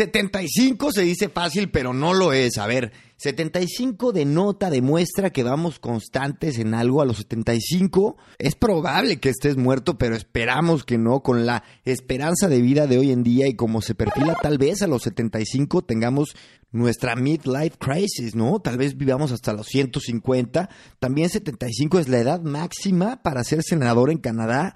75 se dice fácil, pero no lo es. A ver, 75 denota, demuestra que vamos constantes en algo. A los 75 es probable que estés muerto, pero esperamos que no. Con la esperanza de vida de hoy en día y como se perfila, tal vez a los 75 tengamos nuestra midlife crisis, ¿no? Tal vez vivamos hasta los 150. También 75 es la edad máxima para ser senador en Canadá.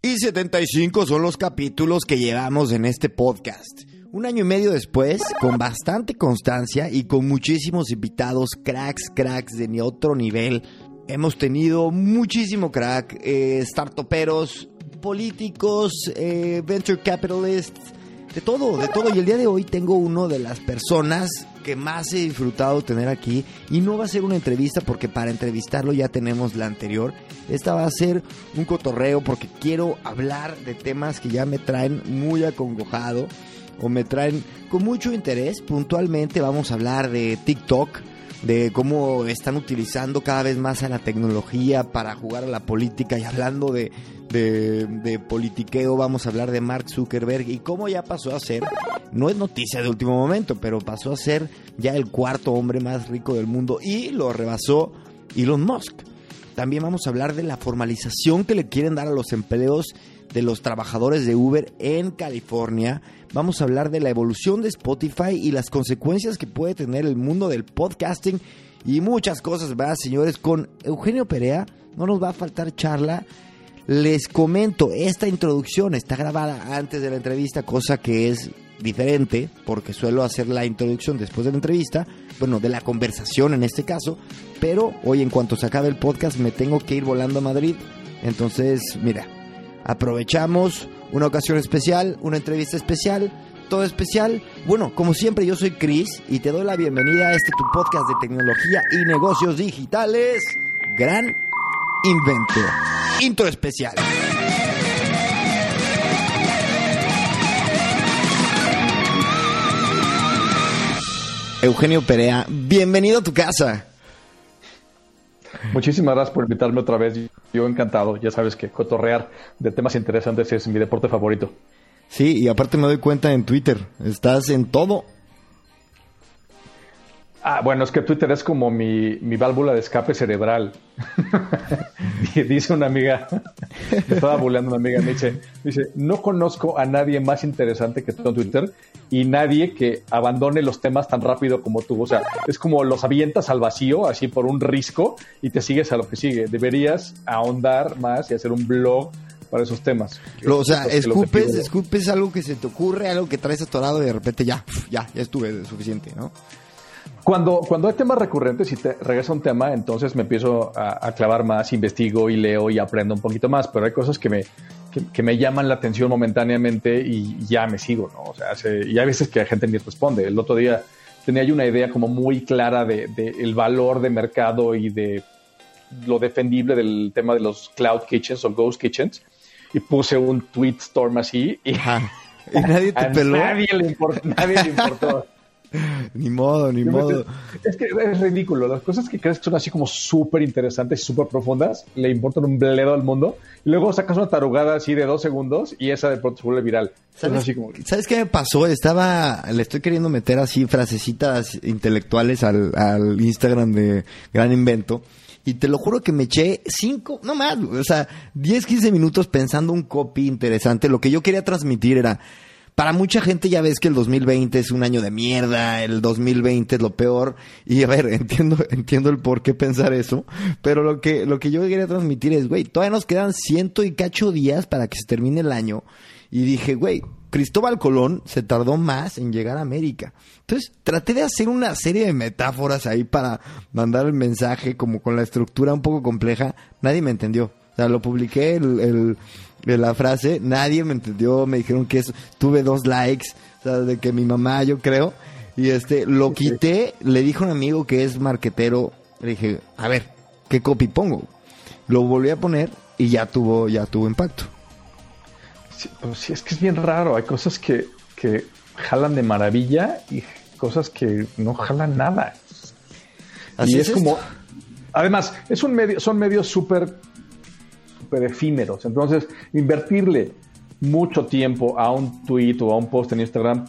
Y 75 son los capítulos que llevamos en este podcast. Un año y medio después, con bastante constancia y con muchísimos invitados, cracks, cracks de otro nivel, hemos tenido muchísimo crack, eh, startuperos, políticos, eh, venture capitalists, de todo, de todo. Y el día de hoy tengo uno de las personas que más he disfrutado tener aquí. Y no va a ser una entrevista porque para entrevistarlo ya tenemos la anterior. Esta va a ser un cotorreo porque quiero hablar de temas que ya me traen muy acongojado o me traen con mucho interés. Puntualmente vamos a hablar de TikTok, de cómo están utilizando cada vez más a la tecnología para jugar a la política y hablando de, de, politiqueo vamos a hablar de Mark Zuckerberg y cómo ya pasó a ser, no es noticia de último momento, pero pasó a ser ya el cuarto hombre más rico del mundo y lo rebasó Elon Musk. También vamos a hablar de la formalización que le quieren dar a los empleos de los trabajadores de Uber en California. Vamos a hablar de la evolución de Spotify y las consecuencias que puede tener el mundo del podcasting y muchas cosas más, señores. Con Eugenio Perea no nos va a faltar charla. Les comento, esta introducción está grabada antes de la entrevista, cosa que es diferente, porque suelo hacer la introducción después de la entrevista, bueno, de la conversación en este caso, pero hoy en cuanto se acabe el podcast me tengo que ir volando a Madrid, entonces, mira, Aprovechamos una ocasión especial, una entrevista especial, todo especial. Bueno, como siempre, yo soy Chris y te doy la bienvenida a este tu podcast de tecnología y negocios digitales. Gran invento. Intro especial. Eugenio Perea, bienvenido a tu casa. Muchísimas gracias por invitarme otra vez. Yo encantado. Ya sabes que cotorrear de temas interesantes es mi deporte favorito. Sí, y aparte me doy cuenta en Twitter. Estás en todo. Ah, bueno, es que Twitter es como mi, válvula de escape cerebral. dice una amiga, me estaba bulleando una amiga, me dice, dice, no conozco a nadie más interesante que tú en Twitter y nadie que abandone los temas tan rápido como tú. O sea, es como los avientas al vacío, así por un risco, y te sigues a lo que sigue. Deberías ahondar más y hacer un blog para esos temas. o sea, escupes, escupes algo que se te ocurre, algo que traes atorado y de repente ya, ya, ya estuve suficiente, ¿no? Cuando, cuando hay temas recurrentes y te regresa un tema, entonces me empiezo a, clavar más, investigo y leo y aprendo un poquito más, pero hay cosas que me, que, me llaman la atención momentáneamente y ya me sigo, ¿no? O sea, y hay veces que la gente ni responde. El otro día tenía yo una idea como muy clara de, el valor de mercado y de lo defendible del tema de los cloud kitchens o ghost kitchens y puse un tweet storm así y, nadie te peló. Nadie le, importó, nadie le importó. ni modo, ni modo. Es que es ridículo. Las cosas que crees que son así como súper interesantes y súper profundas, le importan un bledo al mundo. Y luego sacas una tarugada así de dos segundos y esa de pronto se vuelve viral. ¿Sabes, qué me pasó? Estaba, le estoy queriendo meter así frasecitas intelectuales al, al Instagram de Gran Invento. Y te lo juro que me eché cinco, no más, o sea, 10, 15 minutos pensando un copy interesante. Lo que yo quería transmitir era, para mucha gente ya ves que el 2020 es un año de mierda, el 2020 es lo peor. Y a ver, entiendo, entiendo el por qué pensar eso. Pero lo que, lo que yo quería transmitir es, güey, todavía nos quedan ciento y cacho días para que se termine el año. Y dije, güey, Cristóbal Colón se tardó más en llegar a América. Entonces traté de hacer una serie de metáforas ahí para mandar el mensaje como con la estructura un poco compleja. Nadie me entendió. O sea, lo publiqué el, de la frase, nadie me entendió, me dijeron que tuve dos likes, O sea, de que mi mamá, yo creo. Y este, lo quité, le dije a un amigo que es marquetero, le dije, a ver, ¿qué copy pongo? Lo volví a poner y ya tuvo, ya tuvo impacto. Sí, sí, es que es bien raro. Hay cosas que, que jalan de maravilla y cosas que no jalan nada. Así y es es, como. Además, es un medio, son medios súper súper efímeros. Entonces, invertirle mucho tiempo a un tweet o a un post en Instagram,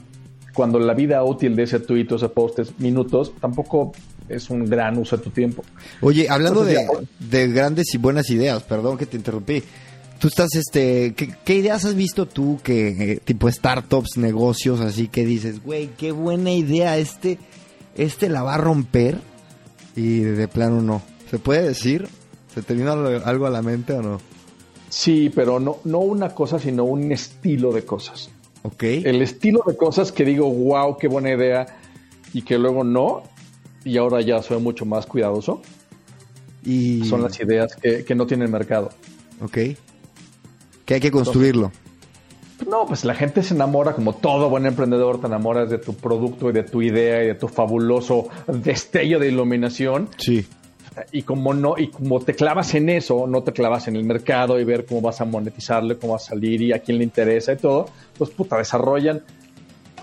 cuando la vida útil de ese tweet o ese post es minutos, tampoco es un gran uso de tu tiempo. Oye, hablando de, grandes y buenas ideas, perdón que te interrumpí. Tú estás, este, ¿qué, qué ideas has visto tú que, eh, tipo startups, negocios, así que dices, güey, qué buena idea, este, este la va a romper? Y de plano no. ¿Se puede decir? ¿Se te vino algo a la mente o no? Sí, pero no, no una cosa, sino un estilo de cosas. Ok. El estilo de cosas que digo, wow, qué buena idea, y que luego no, y ahora ya soy mucho más cuidadoso, y, son las ideas que, que no tienen mercado. Ok. Que hay que construirlo. No, pues la gente se enamora, como todo buen emprendedor, te enamoras de tu producto y de tu idea y de tu fabuloso destello de iluminación. Sí. Y como no, y como te clavas en eso, no te clavas en el mercado y ver cómo vas a monetizarlo, cómo va a salir y a quién le interesa y todo, pues puta, desarrollan.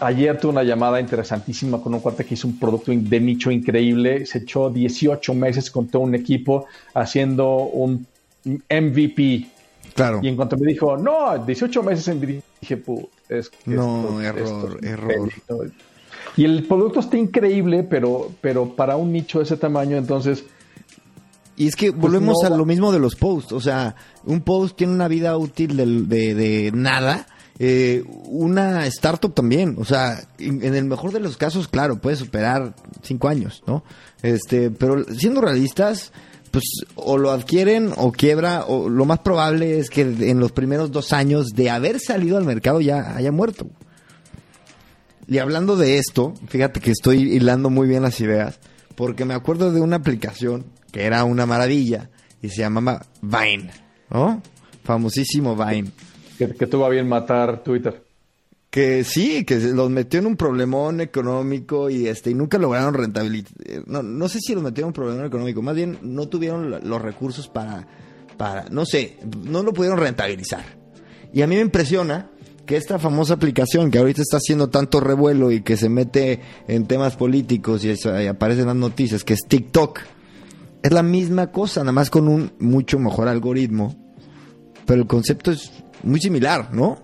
Ayer tuve una llamada interesantísima con un cuate que hizo un producto de nicho increíble. Se echó 18 meses con todo un equipo haciendo un MVP. Claro. Y en cuanto me dijo, no, 18 meses en MVP, dije, "Put, es que No, error, es error. impedito". Y el producto está increíble, pero, pero para un nicho de ese tamaño, entonces Y es que volvemos no- a lo mismo de los posts. O sea, un post tiene una vida útil del- de, de nada. Eh, una startup también. O sea, en, en el mejor de los casos, claro, puede superar cinco años, ¿no? Este, pero siendo realistas, pues o lo adquieren o quiebra, o lo más probable es que en los primeros dos años de haber salido al mercado ya haya muerto. Y hablando de esto, fíjate que estoy hilando muy bien las ideas, porque me acuerdo de una aplicación que era una maravilla y se llamaba Vine, ¿no? Famosísimo Vine. que, que tuvo a bien matar Twitter. Que sí, que los metió en un problemón económico y este y nunca lograron rentabilizar. No, no sé si los metió en un problemón económico, más bien no tuvieron los recursos para, para, no sé, no lo pudieron rentabilizar. Y a mí me impresiona que esta famosa aplicación que ahorita está haciendo tanto revuelo y que se mete en temas políticos y, eso, y aparece en las noticias, que es TikTok, es la misma cosa, nada más con un mucho mejor algoritmo. Pero el concepto es muy similar, ¿no?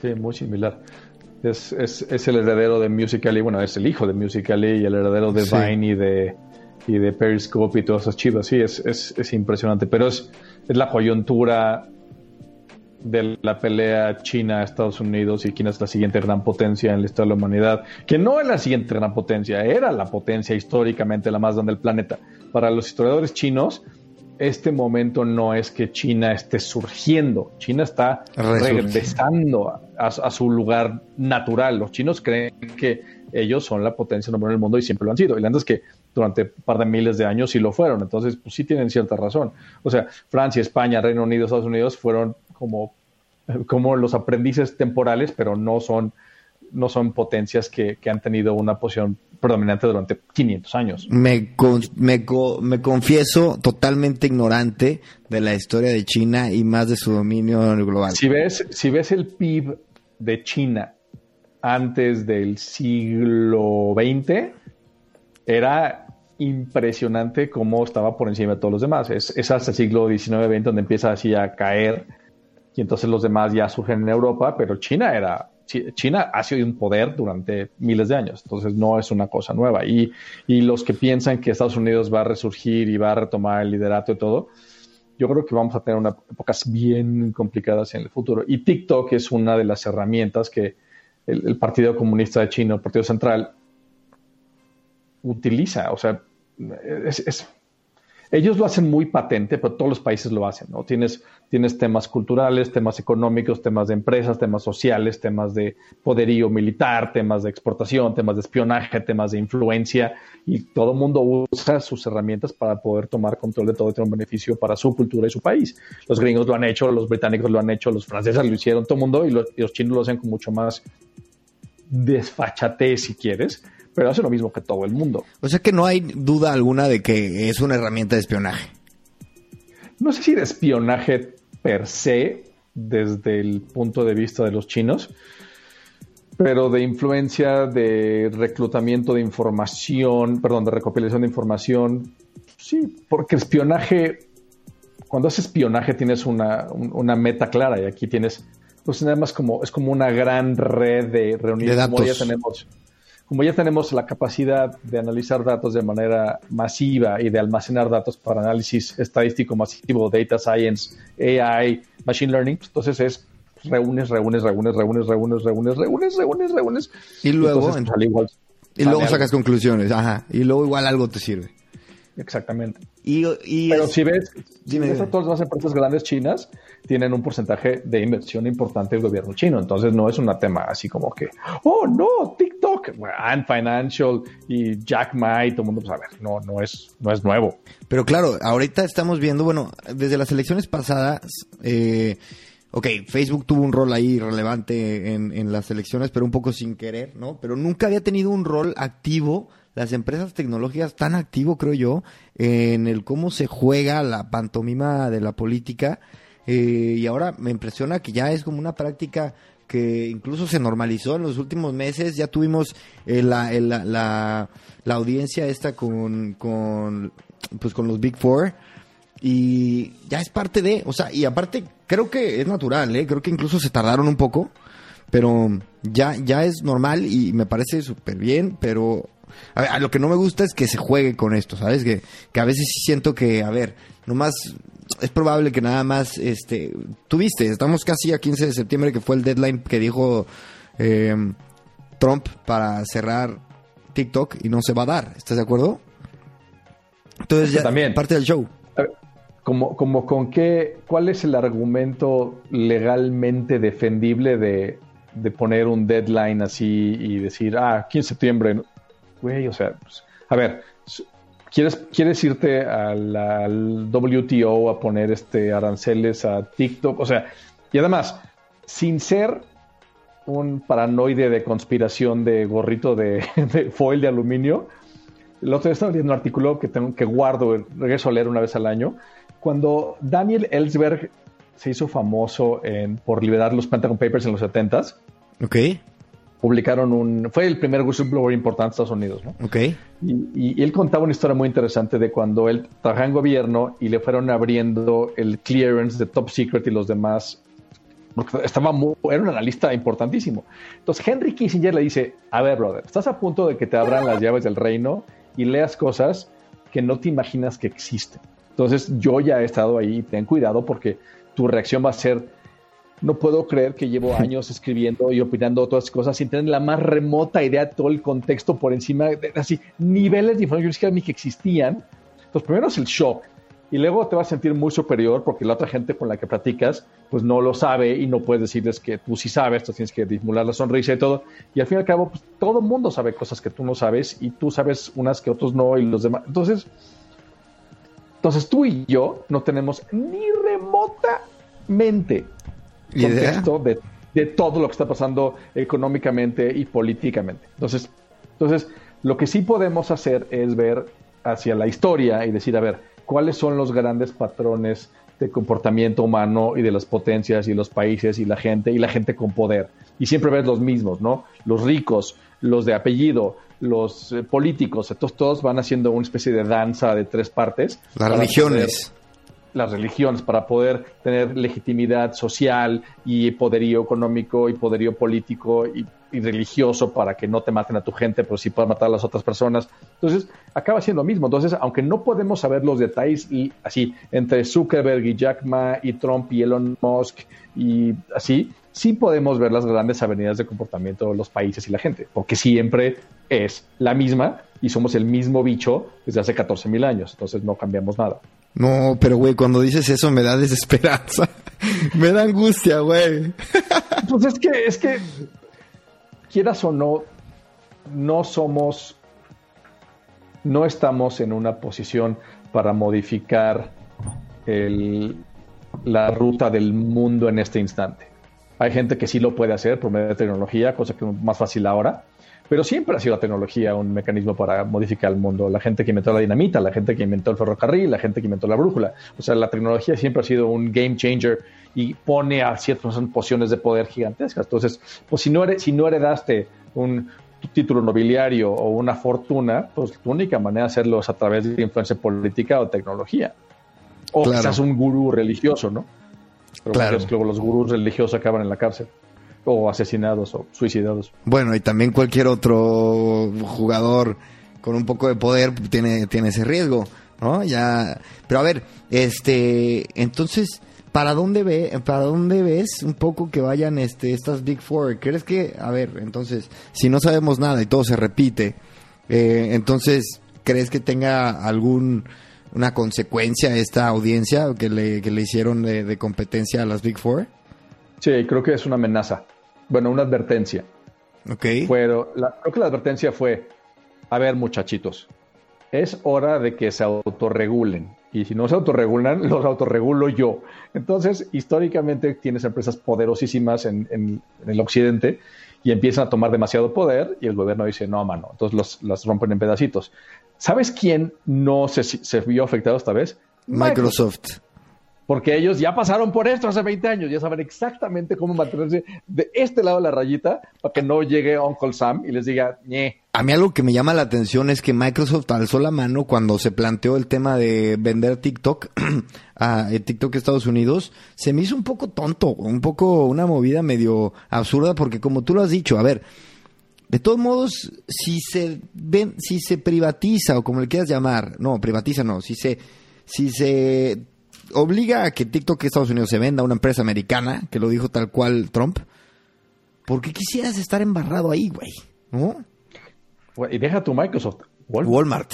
Sí, muy similar. Es, es, es el heredero de Musical.ly, bueno, es el hijo de Musical.ly y el heredero de Sí. Vine y de, y de Periscope y todas esas chivas. Sí, es, es, es impresionante, pero es, es la coyuntura de la pelea China-Estados Unidos y quién es la siguiente gran potencia en la historia de la humanidad, que no es la siguiente gran potencia, era la potencia históricamente la más grande del planeta. Para los historiadores chinos, este momento no es que China esté surgiendo, China está regresando a, a- a su lugar natural. Los chinos creen que ellos son la potencia número uno del mundo y siempre lo han sido. Y la verdad es que durante un par de miles de años sí lo fueron. Entonces, pues sí tienen cierta razón. O sea, Francia, España, Reino Unido, Estados Unidos fueron como, como los aprendices temporales, pero no son, no son potencias que, que han tenido una posición predominante durante 500 años. Me, con- me, me confieso totalmente ignorante de la historia de China y más de su dominio global. Si ves, si ves el PIB de China antes del siglo XX, era impresionante cómo estaba por encima de todos los demás. Es, es hasta el siglo XIX-XX donde empieza así a caer y entonces los demás ya surgen en Europa, pero China era Chi- China ha sido un poder durante miles de años, entonces no es una cosa nueva. Y, y los que piensan que Estados Unidos va a resurgir y va a retomar el liderato y todo, yo creo que vamos a tener unas épocas bien complicadas en el futuro. Y TikTok es una de las herramientas que el, Partido Comunista de China, el Partido Central, utiliza. O sea, es- ellos lo hacen muy patente, pero todos los países lo hacen, ¿no? Tienes, tienes temas culturales, temas económicos, temas de empresas, temas sociales, temas de poderío militar, temas de exportación, temas de espionaje, temas de influencia, y todo el mundo usa sus herramientas para poder tomar control de todo y tener un beneficio para su cultura y su país. Los gringos lo han hecho, los británicos lo han hecho, los franceses lo hicieron, todo el mundo, y los, y los chinos lo hacen con mucho más desfachatez si quieres, pero hace lo mismo que todo el mundo. O sea que no hay duda alguna de que es una herramienta de espionaje. No sé si de espionaje per se, desde el punto de vista de los chinos, pero de influencia, de reclutamiento de información, perdón, de recopilación de información, sí, porque espionaje, cuando haces espionaje tienes una, meta clara y aquí tienes, pues nada más como, es como una gran red de reuniones. De como ya tenemos, como ya tenemos la capacidad de analizar datos de manera masiva y de almacenar datos para análisis estadístico masivo, data science, AI, machine learning, pues entonces es reúnes, reúnes, reúnes, reúnes, reúnes, reúnes, reúnes, reúnes, reúnes. Y luego, y luego sacas conclusiones, ajá. Y luego igual algo te sirve. Exactamente. Y, Pero si ves, si ves a todas las empresas grandes chinas, tienen un porcentaje de inversión importante del gobierno chino. Entonces no es un tema así como que, oh no, TikTok, and Financial y Jack Ma y todo el mundo, pues a ver, no, no es, no es nuevo. Pero claro, ahorita estamos viendo, bueno, desde las elecciones pasadas, eh, ok, Facebook tuvo un rol ahí relevante en, en, las elecciones, pero un poco sin querer, ¿no? Pero nunca había tenido un rol activo, las empresas tecnológicas tan activo, creo yo, en el cómo se juega la pantomima de la política. Eh, y ahora me impresiona que ya es como una práctica que incluso se normalizó en los últimos meses. Ya tuvimos eh, la, la, la, la, audiencia esta con, con, pues con los Big Four y ya es parte de, o sea, y aparte creo que es natural, ¿eh? creo que incluso se tardaron un poco, pero ya, ya es normal y me parece súper bien, pero a, lo que no me gusta es que se juegue con esto, ¿sabes? Que, que a veces siento que, a ver, nomás es probable que nada más, este, tuviste, estamos casi a 15 de septiembre que fue el deadline que dijo eh, Trump para cerrar TikTok y no se va a dar, ¿estás de acuerdo? Entonces ya también. parte del show como, como con qué, cuál es el argumento legalmente defendible de, poner un deadline así y decir, ah, aquí en septiembre, güey, o sea, pues, a ver, ¿quieres, ¿quieres irte al, WTO a poner este aranceles a TikTok? O sea, y además, sin ser un paranoide de conspiración de gorrito de, foil de aluminio, el otro día estaba leyendo un artículo que tengo que guardo, regreso a leer una vez al año, cuando Daniel Ellsberg se hizo famoso por liberar los Pentagon Papers en los 70s. Ok. Publicaron un. Fue el primer whistleblower importante de Estados Unidos, ¿no? Ok. Y, él contaba una historia muy interesante de cuando él trabajaba en gobierno y le fueron abriendo el clearance de Top Secret y los demás. Porque estaba era un analista importantísimo. Entonces Henry Kissinger le dice: A ver, brother, estás a punto de que te abran las llaves del reino y leas cosas que no te imaginas que existen. Entonces yo ya he estado ahí, ten cuidado porque tu reacción va a ser, no puedo creer que llevo años escribiendo y opinando otras cosas sin tener la más remota idea de todo el contexto por encima, de, así, niveles de información que existían. Entonces primero es el shock y luego te vas a sentir muy superior porque la otra gente con la que platicas pues no lo sabe y no puedes decirles que tú sí sabes, tú tienes que disimular la sonrisa y todo. Y al fin y al cabo, pues todo el mundo sabe cosas que tú no sabes y tú sabes unas que otros no y los demás. Entonces, entonces tú y yo no tenemos ni remotamente contexto de, de, todo lo que está pasando económicamente y políticamente. Entonces, entonces, lo que sí podemos hacer es ver hacia la historia y decir, a ver, cuáles son los grandes patrones de comportamiento humano y de las potencias y los países y la gente y la gente con poder. Y siempre ves los mismos, ¿no? Los ricos, los de apellido, los eh, políticos, entonces todos van haciendo una especie de danza de tres partes. Las religiones. Las religiones, para poder tener legitimidad social y poderío económico y poderío político y, religioso para que no te maten a tu gente, pero sí puedan matar a las otras personas. Entonces, acaba siendo lo mismo. Entonces, aunque no podemos saber los detalles y así, entre Zuckerberg y Jack Ma y Trump y Elon Musk y así, sí podemos ver las grandes avenidas de comportamiento de los países y la gente, porque siempre es la misma y somos el mismo bicho desde hace 14 mil años, entonces no cambiamos nada. No, pero güey, cuando dices eso me da desesperanza, me da angustia, güey. pues es que, es que, quieras o no, no somos, no estamos en una posición para modificar el, la ruta del mundo en este instante. Hay gente que sí lo puede hacer por medio de tecnología, cosa que es más fácil ahora. Pero siempre ha sido la tecnología un mecanismo para modificar el mundo. La gente que inventó la dinamita, la gente que inventó el ferrocarril, la gente que inventó la brújula. O sea, la tecnología siempre ha sido un game changer y pone a ciertas posiciones de poder gigantescas. Entonces, pues si no, si no heredaste un título nobiliario o una fortuna, pues tu única manera de hacerlo es a través de influencia política o tecnología. O quizás un gurú religioso, ¿no? Pero claro. luego los gurús religiosos acaban en la cárcel o asesinados o suicidados. Bueno, y también cualquier otro jugador con un poco de poder tiene, tiene ese riesgo, ¿no? Ya, pero a ver, este, entonces, ¿para dónde ve, para dónde ves un poco que vayan este, estas Big Four? ¿Crees que, a ver, entonces, si no sabemos nada y todo se repite, eh, entonces, ¿crees que tenga algún una consecuencia esta audiencia que le, que le hicieron de, de competencia a las Big Four? Sí, creo que es una amenaza bueno, una advertencia. Ok. Pero creo que la advertencia fue, a ver muchachitos, es hora de que se autorregulen. Y si no se autorregulan, los autorregulo yo. Entonces, históricamente tienes empresas poderosísimas en, el occidente y empiezan a tomar demasiado poder y el gobierno dice, no, mano. Entonces los, rompen en pedacitos. ¿Sabes quién no se, se vio afectado esta vez? Microsoft porque ellos ya pasaron por esto hace 20 años, ya saben exactamente cómo mantenerse de este lado de la rayita para que no llegue Uncle Sam y les diga, ñe. A mí algo que me llama la atención es que Microsoft alzó la mano cuando se planteó el tema de vender TikTok a eh, TikTok Estados Unidos. Se me hizo un poco tonto, un poco una movida medio absurda porque como tú lo has dicho, a ver, de todos modos, si se ven, si se privatiza o como le quieras llamar, no, privatiza no, si se, si se obliga a que TikTok Estados Unidos se venda a una empresa americana, que lo dijo tal cual Trump. ¿Por qué quisieras estar embarrado ahí, güey? ¿No? Y deja tu Microsoft. Walmart.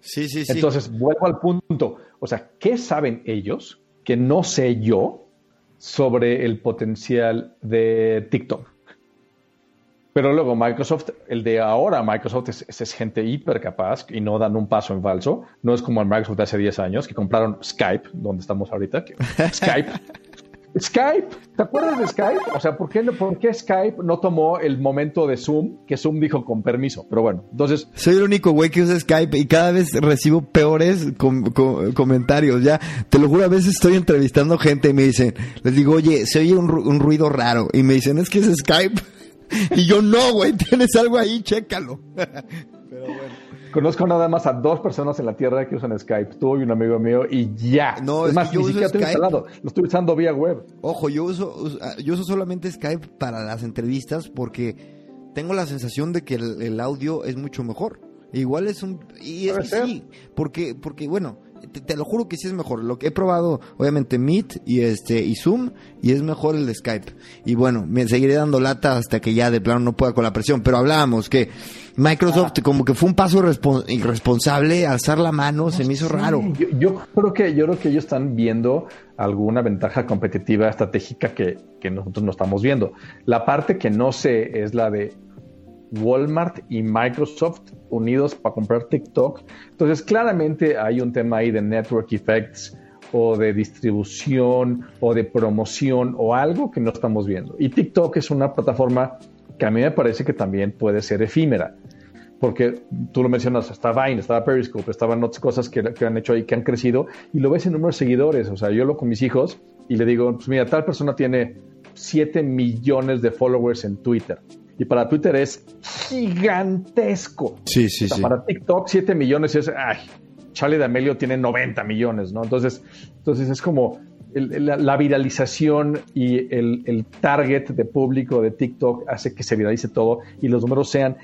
Sí, sí, sí. Entonces, vuelvo al punto. O sea, ¿qué saben ellos que no sé yo sobre el potencial de TikTok? Pero luego Microsoft, el de ahora, Microsoft es, gente hiper capaz y no dan un paso en falso. No es como el Microsoft de hace 10 años que compraron Skype, donde estamos ahorita. Skype. Skype, ¿te acuerdas de Skype? O sea, ¿por qué, ¿por qué Skype no tomó el momento de Zoom que Zoom dijo con permiso? Pero bueno, entonces... Soy el único güey que usa Skype y cada vez recibo peores comentarios. Ya, te lo juro, a veces estoy entrevistando gente y me dicen, les digo, oye, se oye un, un ruido raro. Y me dicen, es que es Skype. Y yo, no, güey, tienes algo ahí, chécalo. Pero bueno. Conozco nada más a dos personas en la Tierra que usan Skype, tú y un amigo mío, y ya. No, es, más, yo ni siquiera estoy instalado, lo estoy usando vía web. Ojo, yo uso, yo uso solamente Skype para las entrevistas porque tengo la sensación de que el, audio es mucho mejor. Igual es un... Y es, sí, porque, porque, bueno, te, lo juro que sí es mejor. Lo que he probado, obviamente, Meet y este y Zoom, y es mejor el de Skype. Y bueno, me seguiré dando lata hasta que ya de plano no pueda con la presión. Pero hablábamos que Microsoft ah. como que fue un paso irresponsable, alzar la mano, se me hizo raro. Yo, creo que yo creo que ellos están viendo alguna ventaja competitiva estratégica que, que nosotros no estamos viendo. La parte que no sé es la de Walmart y Microsoft unidos para comprar TikTok. Entonces, claramente hay un tema ahí de network effects o de distribución o de promoción o algo que no estamos viendo. Y TikTok es una plataforma que a mí me parece que también puede ser efímera. Porque tú lo mencionas, está Vine, estaba Periscope, estaban otras cosas que, han hecho ahí, que han crecido, y lo ves en número de seguidores. O sea, yo lo con mis hijos y le digo, pues mira, tal persona tiene 7 millones de followers en Twitter y para Twitter es gigantesco. Sí, sí, sí. Para TikTok 7 millones es, ay, Charlie D'Amelio tiene 90 millones, ¿no? Entonces, entonces es como la, viralización y el, target de público de TikTok hace que se viralice todo y los números sean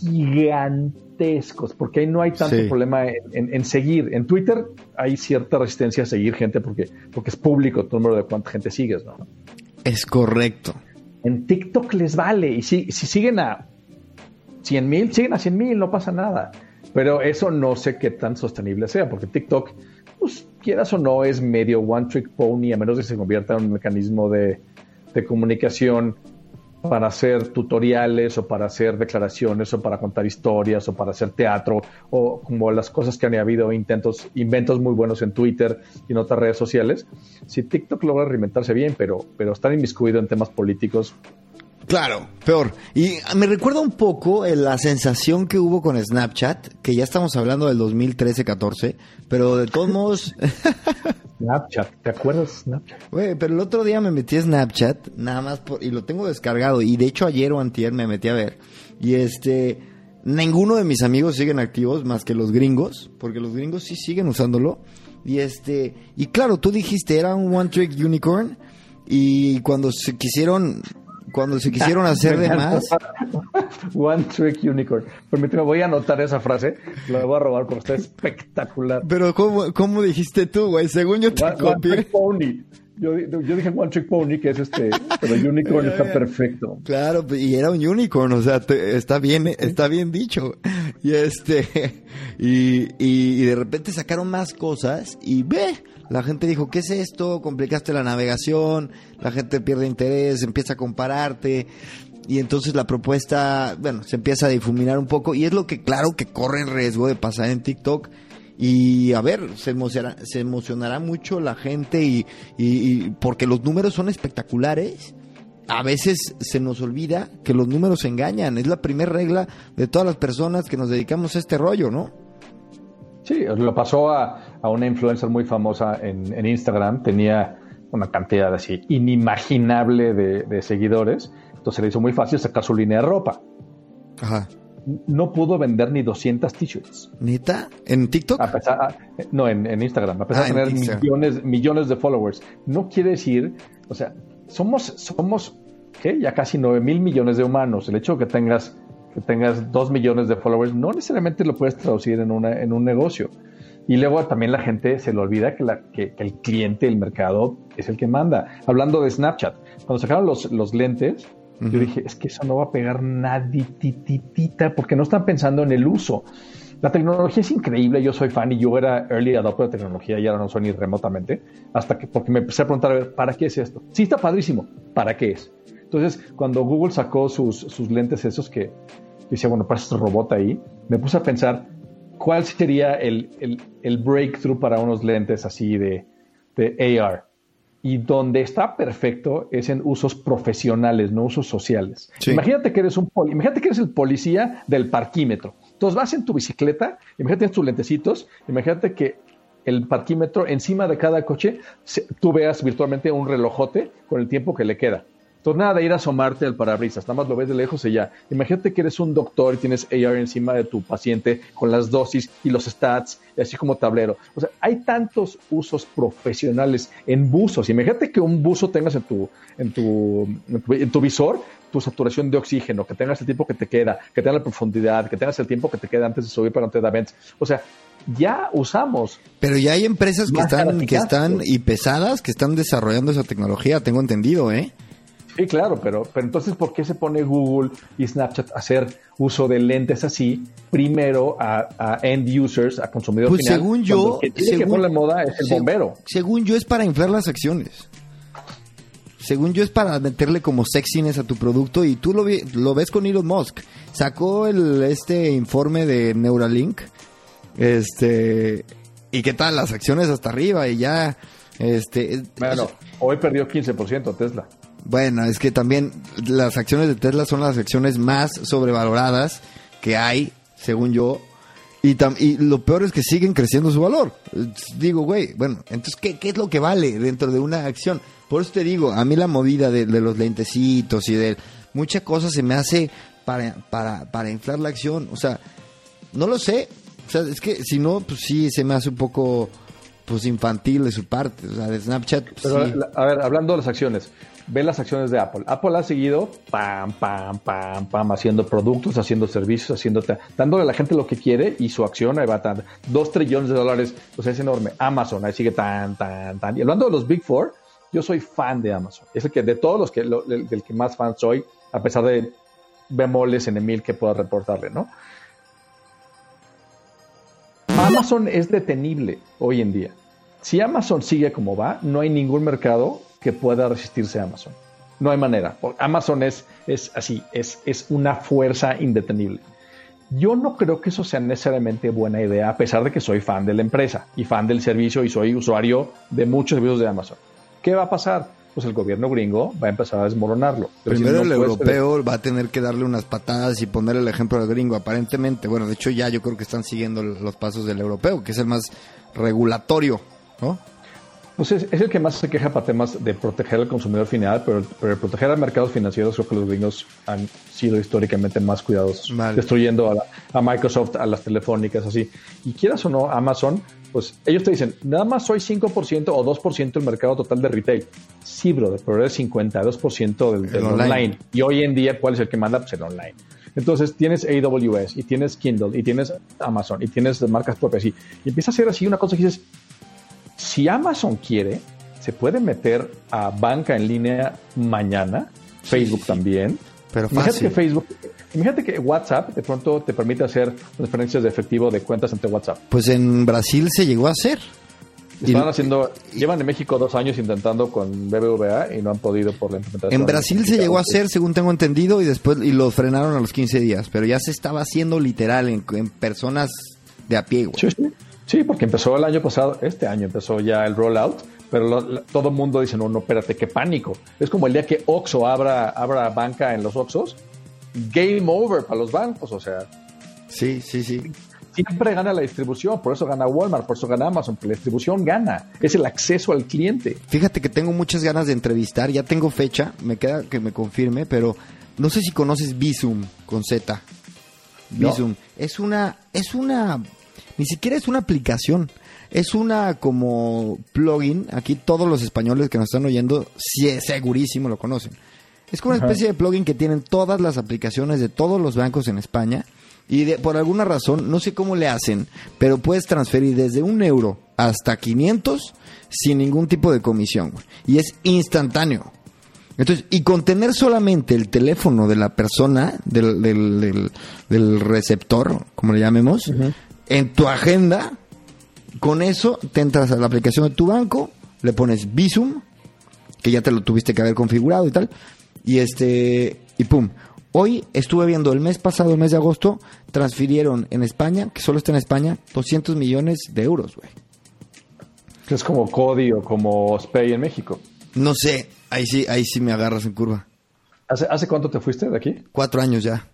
gigantescos, porque ahí no hay tanto problema en, seguir. En Twitter hay cierta resistencia a seguir gente porque, porque es público tu número de cuánta gente sigues, ¿no? Es correcto. En TikTok les vale. Y si, si siguen a 100 mil, siguen a 100 mil, no pasa nada. Pero eso no sé qué tan sostenible sea, porque TikTok, pues quieras o no, es medio one trick pony, a menos que se convierta en un mecanismo de, de comunicación para hacer tutoriales o para hacer declaraciones o para contar historias o para hacer teatro o como las cosas que han habido intentos, inventos muy buenos en Twitter y en otras redes sociales. Si TikTok logra reinventarse bien, pero, pero estar inmiscuido en temas políticos, Claro, peor. Y me recuerda un poco la sensación que hubo con Snapchat, que ya estamos hablando del 2013-14, pero de todos modos... Snapchat, ¿te acuerdas de Snapchat? Güey, pero el otro día me metí a Snapchat, nada más, por, y lo tengo descargado, y de hecho ayer o antier me metí a ver, y este... Ninguno de mis amigos siguen activos más que los gringos, porque los gringos sí siguen usándolo. Y este, y claro, tú dijiste era un one trick unicorn y cuando se quisieron cuando se quisieron hacer de más. One Trick Unicorn. Permíteme, voy a anotar esa frase. La voy a robar porque está espectacular. Pero, ¿cómo, cómo dijiste tú, güey? Según yo te one, copié. One trick Pony. Yo, yo, dije One Trick Pony, que es este. Pero Unicorn está perfecto. Claro, y era un unicorn, o sea, te, está bien, está bien dicho. Y este. Y, y, y de repente sacaron más cosas y ve la gente dijo, ¿qué es esto? Complicaste la navegación, la gente pierde interés, empieza a compararte y entonces la propuesta, bueno, se empieza a difuminar un poco y es lo que claro que corre en riesgo de pasar en TikTok. Y a ver, se emocionará, se emocionará mucho la gente y, y, porque los números son espectaculares. A veces se nos olvida que los números engañan. Es la primera regla de todas las personas que nos dedicamos a este rollo, ¿no? Sí, lo pasó a, a una influencer muy famosa en, en, Instagram. Tenía una cantidad así inimaginable de, de, seguidores. Entonces le hizo muy fácil sacar su línea de ropa. Ajá. No pudo vender ni 200 t-shirts. ¿Neta? ¿En TikTok? A pesar, a, no, en, en, Instagram. A pesar ah, de tener millones, millones de followers. No quiere decir, o sea, somos, somos ¿qué? ya casi 9 mil millones de humanos. El hecho de que tengas que tengas dos millones de followers, no necesariamente lo puedes traducir en, una, en un negocio. Y luego también la gente se le olvida que, la, que, que, el cliente, el mercado, es el que manda. Hablando de Snapchat, cuando sacaron los, los lentes, uh -huh. yo dije, es que eso no va a pegar nadititita, porque no están pensando en el uso. La tecnología es increíble, yo soy fan y yo era early adopter de tecnología y ahora no soy ni remotamente, hasta que, porque me empecé a preguntar, a ver, ¿para qué es esto? Sí, está padrísimo, ¿para qué es? Entonces, cuando Google sacó sus, sus lentes esos que, decía, bueno, para este robot ahí, me puse a pensar cuál sería el, el, el breakthrough para unos lentes así de, de, AR. Y donde está perfecto es en usos profesionales, no usos sociales. Sí. Imagínate que eres un imagínate que eres el policía del parquímetro. Entonces vas en tu bicicleta, imagínate tienes tus lentecitos, imagínate que el parquímetro encima de cada coche, tú veas virtualmente un relojote con el tiempo que le queda. Entonces, nada de ir a asomarte al parabrisas, nada más lo ves de lejos y ya. Imagínate que eres un doctor y tienes AR encima de tu paciente con las dosis y los stats, y así como tablero. O sea, hay tantos usos profesionales en buzos. Imagínate que un buzo tengas en tu, en tu, en tu, en tu visor tu saturación de oxígeno, que tengas el tiempo que te queda, que tengas la profundidad, que tengas el tiempo que te queda antes de subir para no te da vents. O sea, ya usamos. Pero ya hay empresas que están, que están y pesadas que están desarrollando esa tecnología, tengo entendido, ¿eh? Sí, claro, pero, pero entonces, ¿por qué se pone Google y Snapchat a hacer uso de lentes así primero a, a end users, a consumidores pues final? según yo, el que tiene según, que poner la moda es el bombero. Según yo es para inflar las acciones. Según yo es para meterle como sexiness a tu producto y tú lo, vi, lo ves con Elon Musk. Sacó el, este informe de Neuralink, este, y qué tal las acciones hasta arriba y ya, este. Bueno, hoy perdió 15% Tesla. Bueno, es que también las acciones de Tesla son las acciones más sobrevaloradas que hay, según yo. Y, tam, y lo peor es que siguen creciendo su valor. Digo, güey, bueno, entonces, ¿qué, ¿qué, es lo que vale dentro de una acción? Por eso te digo, a mí la movida de, de los lentecitos y de muchas cosas se me hace para, para, para inflar la acción. O sea, no lo sé. O sea, es que si no, pues sí, se me hace un poco pues infantil de su parte, o sea, de Snapchat. Pues, Pero, sí. a ver, hablando de las acciones, ve las acciones de Apple. Apple ha seguido pam, pam, pam, pam, haciendo productos, haciendo servicios, haciendo dándole a la gente lo que quiere y su acción ahí va tan dos trillones de dólares, o sea, es enorme. Amazon ahí sigue tan, tan, tan. Y hablando de los Big Four, yo soy fan de Amazon. Es el que de todos los que del, del, que más fan soy, a pesar de bemoles en Emil que pueda reportarle, ¿no? Amazon es detenible hoy en día. Si Amazon sigue como va, no hay ningún mercado que pueda resistirse a Amazon. No hay manera. Amazon es, es así, es, es una fuerza indetenible. Yo no creo que eso sea necesariamente buena idea, a pesar de que soy fan de la empresa y fan del servicio y soy usuario de muchos servicios de Amazon. ¿Qué va a pasar? Pues el gobierno gringo va a empezar a desmoronarlo. Primero el europeo va a tener que darle unas patadas y poner el ejemplo al gringo, aparentemente. Bueno, de hecho ya yo creo que están siguiendo los pasos del europeo, que es el más regulatorio, ¿no? Pues es, el que más se queja para temas de proteger al consumidor final, pero, pero proteger a mercados financieros creo que los gringos han sido históricamente más cuidadosos, destruyendo a, Microsoft, a las telefónicas, así. Y quieras o no, Amazon, pues ellos te dicen, nada más soy 5% o 2% del mercado total de retail. Sí, brother, pero es 52% del, del online. Y hoy en día, ¿cuál es el que manda? Pues el online. Entonces tienes AWS y tienes Kindle y tienes Amazon y tienes marcas propias y, y empieza a ser así una cosa que dices, si Amazon quiere, se puede meter a banca en línea mañana, Facebook también. Pero fácil. que Facebook, imagínate que WhatsApp de pronto te permite hacer transferencias de efectivo de cuentas ante WhatsApp. Pues en Brasil se llegó a hacer. Están haciendo, llevan en México dos años intentando con BBVA y no han podido por la implementación. En Brasil se llegó a hacer, según tengo entendido, y después y lo frenaron a los 15 días, pero ya se estaba haciendo literal en, personas de a pie. Sí, sí. Sí, porque empezó el año pasado, este año empezó ya el rollout, pero todo el mundo dice, no, no, espérate, qué pánico. Es como el día que Oxxo abra, abra banca en los Oxxos, game over para los bancos, o sea. Sí, sí, sí. Siempre gana la distribución, por eso gana Walmart, por eso gana Amazon, porque la distribución gana, es el acceso al cliente. Fíjate que tengo muchas ganas de entrevistar, ya tengo fecha, me queda que me confirme, pero no sé si conoces Visum con Z. Visum. Es una, es una ni siquiera es una aplicación. Es una como plugin. Aquí todos los españoles que nos están oyendo, sí, segurísimo lo conocen. Es como una especie de plugin que tienen todas las aplicaciones de todos los bancos en España. Y por alguna razón, no sé cómo le hacen, pero puedes transferir desde un euro hasta 500 sin ningún tipo de comisión. Y es instantáneo. Entonces, y con tener solamente el teléfono de la persona, del, del, receptor, como le llamemos, en tu agenda, con eso te entras a la aplicación de tu banco, le pones Visum, que ya te lo tuviste que haber configurado y tal, y este, y pum. Hoy estuve viendo el mes pasado, el mes de agosto, transfirieron en España, que solo está en España, 200 millones de euros, güey. Que es como Cody o como Spay en México. No sé, ahí sí, ahí sí me agarras en curva. ¿Hace, ¿Hace cuánto te fuiste de aquí? Cuatro años ya.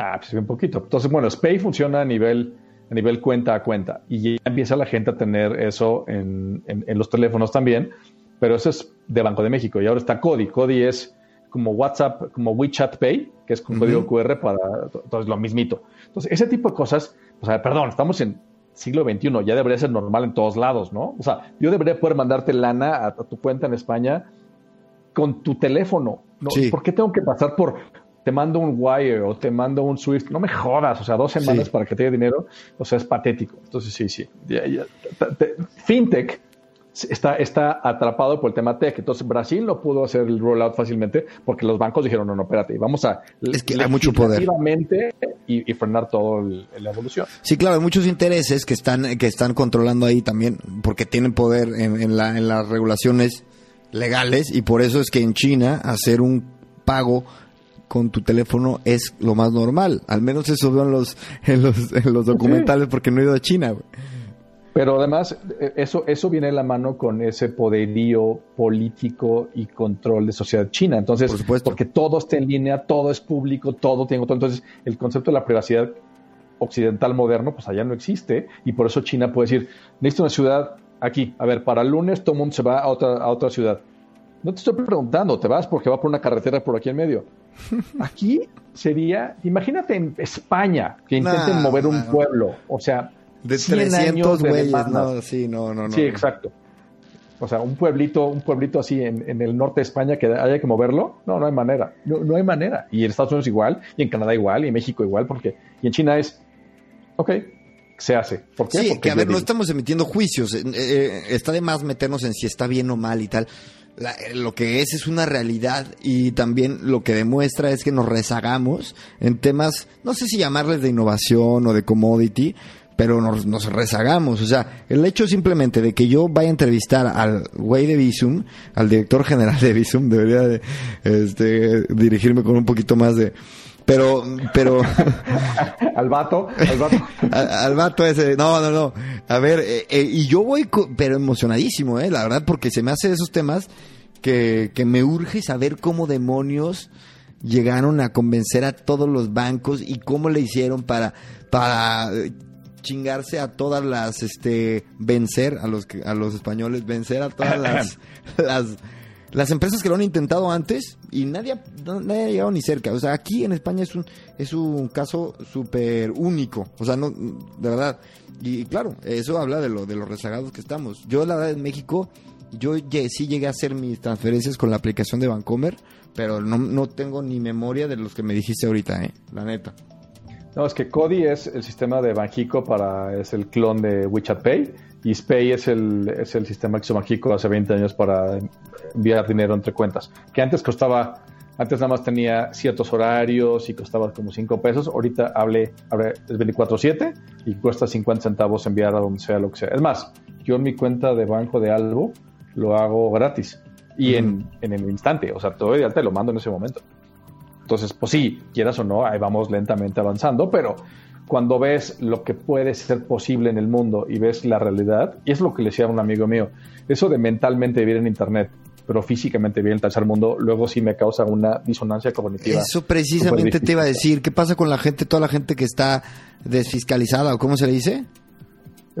Ah, pues un poquito. Entonces, bueno, Spay funciona a nivel, a nivel cuenta a cuenta y ya empieza la gente a tener eso en, los teléfonos también, pero eso es de Banco de México y ahora está Cody. Cody es como WhatsApp, como WeChat Pay, que es con código QR para entonces lo mismito. Entonces, ese tipo de cosas, o sea, perdón, estamos en siglo XXI, ya debería ser normal en todos lados, ¿no? O sea, yo debería poder mandarte lana a, tu cuenta en España con tu teléfono. ¿no? ¿Por qué tengo que pasar por te mando un Wire o te mando un Swift, no me jodas, o sea, dos semanas para que te dé dinero, o sea, es patético. Entonces, sí, sí. FinTech está, está atrapado por el tema tech. Entonces, Brasil no pudo hacer el rollout fácilmente porque los bancos dijeron, no, no, espérate, vamos a... Es que hay mucho poder. Y, y frenar toda la evolución. Sí, claro, hay muchos intereses que están, que están controlando ahí también porque tienen poder en, la, en las regulaciones legales y por eso es que en China hacer un pago con tu teléfono es lo más normal. Al menos eso veo en los, en los, en los documentales porque no he ido a China. Pero además, e, eso, eso viene de la mano con ese poderío político y control de sociedad china. Entonces, porque todo está en línea, todo es público, todo tiene todo. Entonces, el concepto de la privacidad occidental moderno, pues allá no existe. Y por eso China puede decir, necesito una ciudad aquí. A ver, para el lunes todo el mundo se va a otra, a otra ciudad. No te estoy preguntando, te vas porque va por una carretera por aquí en medio. Aquí sería, imagínate en España que intenten mover un pueblo, o sea, de 300 güeyes, no, sí, no, no, no. Sí, exacto. O sea, un pueblito, un pueblito así en, el norte de España que haya que moverlo, no, no hay manera, no, no hay manera. Y en Estados Unidos igual, y en Canadá igual, y en México igual, porque, y en China es, ok, se hace. ¿Por qué? Sí, porque que a ver, no estamos emitiendo juicios. Eh, eh, está de más meternos en si está bien o mal y tal lo que es es una realidad y también lo que demuestra es que nos rezagamos en temas, no sé si llamarles de innovación o de commodity, pero nos, nos, rezagamos. O sea, el hecho simplemente de que yo vaya a entrevistar al güey de Visum, al director general de Visum, debería de este, dirigirme con un poquito más de... Pero, pero... al vato, al vato. al, vato ese, no, no, no. A ver, eh, eh, y yo voy, pero emocionadísimo, eh, la verdad, porque se me hace esos temas que, que me urge saber cómo demonios llegaron a convencer a todos los bancos y cómo le hicieron para, para chingarse a todas las, este, vencer a los, a los españoles, vencer a todas las, las, las empresas que lo han intentado antes y nadie, nadie ha llegado ni cerca. O sea, aquí en España es un, es un caso súper único. O sea, no, de verdad. Y, claro, eso habla de lo, de los rezagados que estamos. Yo, la verdad, en México, yo sí llegué a hacer mis transferencias con la aplicación de Bancomer, pero no, no tengo ni memoria de los que me dijiste ahorita, eh, la neta. No, es que Cody es el sistema de Banjico para, es el clon de WeChat Pay y Spay es el, es el sistema que hizo Banjico hace 20 años para enviar dinero entre cuentas, que antes costaba, antes nada más tenía ciertos horarios y costaba como 5 pesos, ahorita hable, hable es 24/7 y cuesta 50 centavos enviar a donde sea lo que sea. Es más, yo en mi cuenta de banco de Albo lo hago gratis y en, en, el instante, o sea, todo te lo mando en ese momento. Entonces, pues sí, quieras o no, ahí vamos lentamente avanzando, pero cuando ves lo que puede ser posible en el mundo y ves la realidad, y es lo que le decía a un amigo mío, eso de mentalmente vivir en Internet, pero físicamente vivir en el tercer mundo, luego sí me causa una disonancia cognitiva. Eso precisamente te iba a decir, ¿qué pasa con la gente, toda la gente que está desfiscalizada o cómo se le dice?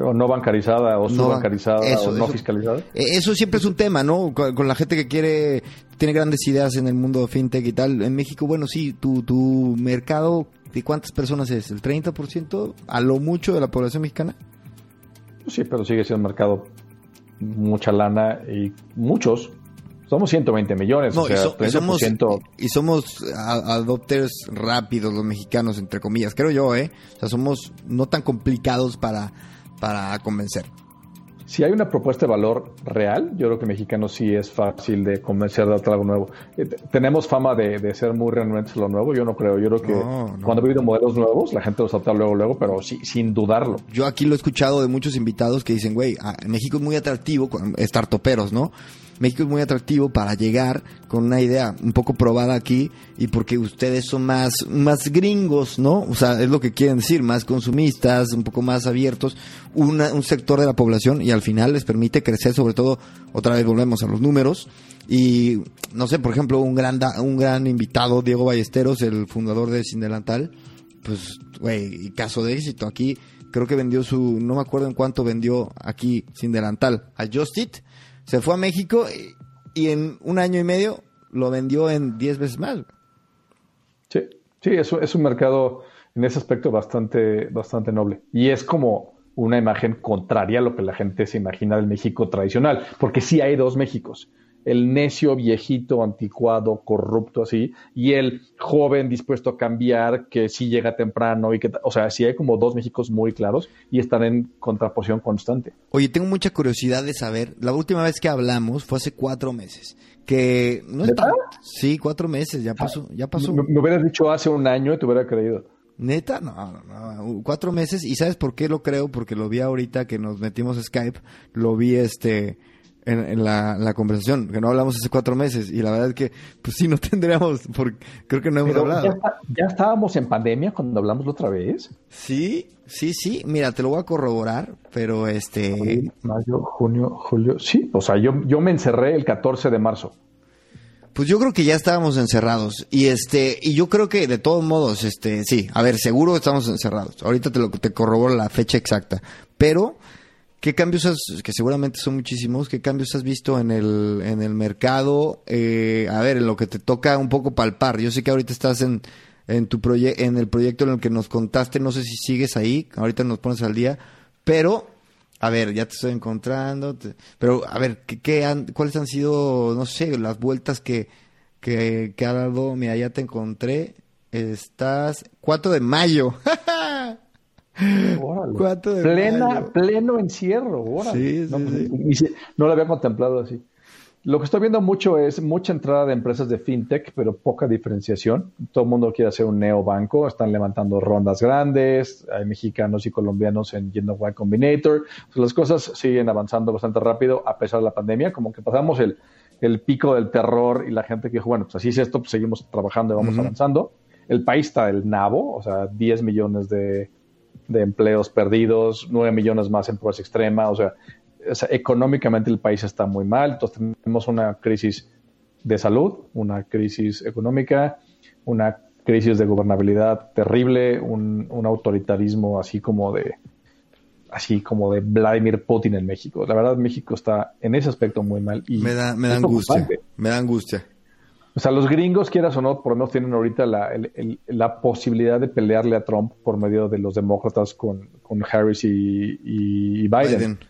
O no bancarizada o subbancarizada o no fiscalizada. E, eso siempre es un tema, ¿no? Con, la gente que quiere, tiene grandes ideas en el mundo fintech y tal. En México, bueno, sí, tu, tu mercado, ¿de cuántas personas es? ¿El 30% a lo mucho de la población mexicana? Sí, pero sigue siendo un mercado mucha lana y muchos. Somos 120 millones, o sea, y, somos, y somos adopters rápidos los mexicanos, entre comillas, creo yo, ¿eh? O sea, somos no tan complicados para para convencer. Si hay una propuesta de valor real, yo creo que mexicano sí es fácil de convencer de algo nuevo. Eh, tenemos fama de, ser muy renuentes a lo nuevo, yo no creo. Yo creo que cuando ha habido modelos nuevos, la gente los adopta luego, luego, pero sí, sin dudarlo. Yo aquí lo he escuchado de muchos invitados que dicen, güey, ah, México es muy atractivo, estar toperos, ¿no? México es muy atractivo para llegar con una idea un poco probada aquí y porque ustedes son más, más gringos, ¿no? O sea, es lo que quieren decir, más consumistas, un poco más abiertos, un sector de la población y al final les permite crecer, sobre todo, otra vez volvemos a los números. Y no sé, por ejemplo, un gran, un gran invitado, Diego Ballesteros, el fundador de Sindelantal, pues, güey, caso de éxito. Aquí creo que vendió su, no me acuerdo en cuánto vendió aquí Sin Delantal, a Justit se fue a México y, en un año y medio lo vendió en 10 veces más. Sí, sí, es, es un mercado en ese aspecto bastante, bastante noble. Y es como una imagen contraria a lo que la gente se imagina del México tradicional, porque sí hay dos Méxicos el necio viejito, anticuado, corrupto así, y el joven dispuesto a cambiar, que sí llega temprano y que, o sea, sí hay como dos Méxicos muy claros y están en contraposición constante. Oye, tengo mucha curiosidad de saber, la última vez que hablamos fue hace cuatro meses, que no es Sí, cuatro meses, ya pasó, ya pasó. Me, me, hubieras dicho hace un año y te hubiera creído. Neta, no, no, no, cuatro meses. ¿Y sabes por qué lo creo? Porque lo vi ahorita que nos metimos a Skype, lo vi este en, la, conversación, que no hablamos hace cuatro meses, y la verdad es que, pues sí, no tendríamos, porque creo que no hemos hablado. Ya, estábamos en pandemia cuando hablamos la otra vez. Sí, sí, sí, mira, te lo voy a corroborar, pero este... mayo, junio, julio, sí, o sea, yo, yo me encerré el 14 de marzo. Pues yo creo que ya estábamos encerrados y este y yo creo que de todos modos este sí, a ver, seguro estamos encerrados. Ahorita te lo te corroboro la fecha exacta, pero ¿Qué cambios has, que seguramente son muchísimos, qué cambios has visto en el, en el mercado? Eh, a ver, en lo que te toca un poco palpar. Yo sé que ahorita estás en, en, tu en el proyecto en el que nos contaste, no sé si sigues ahí, ahorita nos pones al día, pero, a ver, ya te estoy encontrando, pero, a ver, ¿qué, han, ¿cuáles han sido, no sé, las vueltas que, que, que ha dado? Mira, ya te encontré, estás 4 de mayo. Plena, pleno encierro. Sí, no, lo había contemplado así. Lo que estoy viendo mucho es mucha entrada de empresas de fintech, pero poca diferenciación. Todo el mundo quiere hacer un neobanco, están levantando rondas grandes, hay mexicanos y colombianos en yendo Y Combinator. las cosas siguen avanzando bastante rápido a pesar de la pandemia, como que pasamos el, pico del terror y la gente que dijo, bueno, pues así es esto, pues seguimos trabajando y vamos avanzando. El país está del nabo, o sea, 10 millones de, de empleos perdidos, 9 millones más en pobreza extrema, o sea, económicamente el país está muy mal, entonces tenemos una crisis de salud, una crisis económica, una crisis de gobernabilidad terrible, un, autoritarismo así como de así como de Vladimir Putin en México. La verdad, México está en ese aspecto muy mal. Y me da, me da angustia. Me da angustia. O sea, los gringos, quieras o no, por lo menos tienen ahorita la, la posibilidad de pelearle a Trump por medio de los demócratas con, con Harris y, Biden.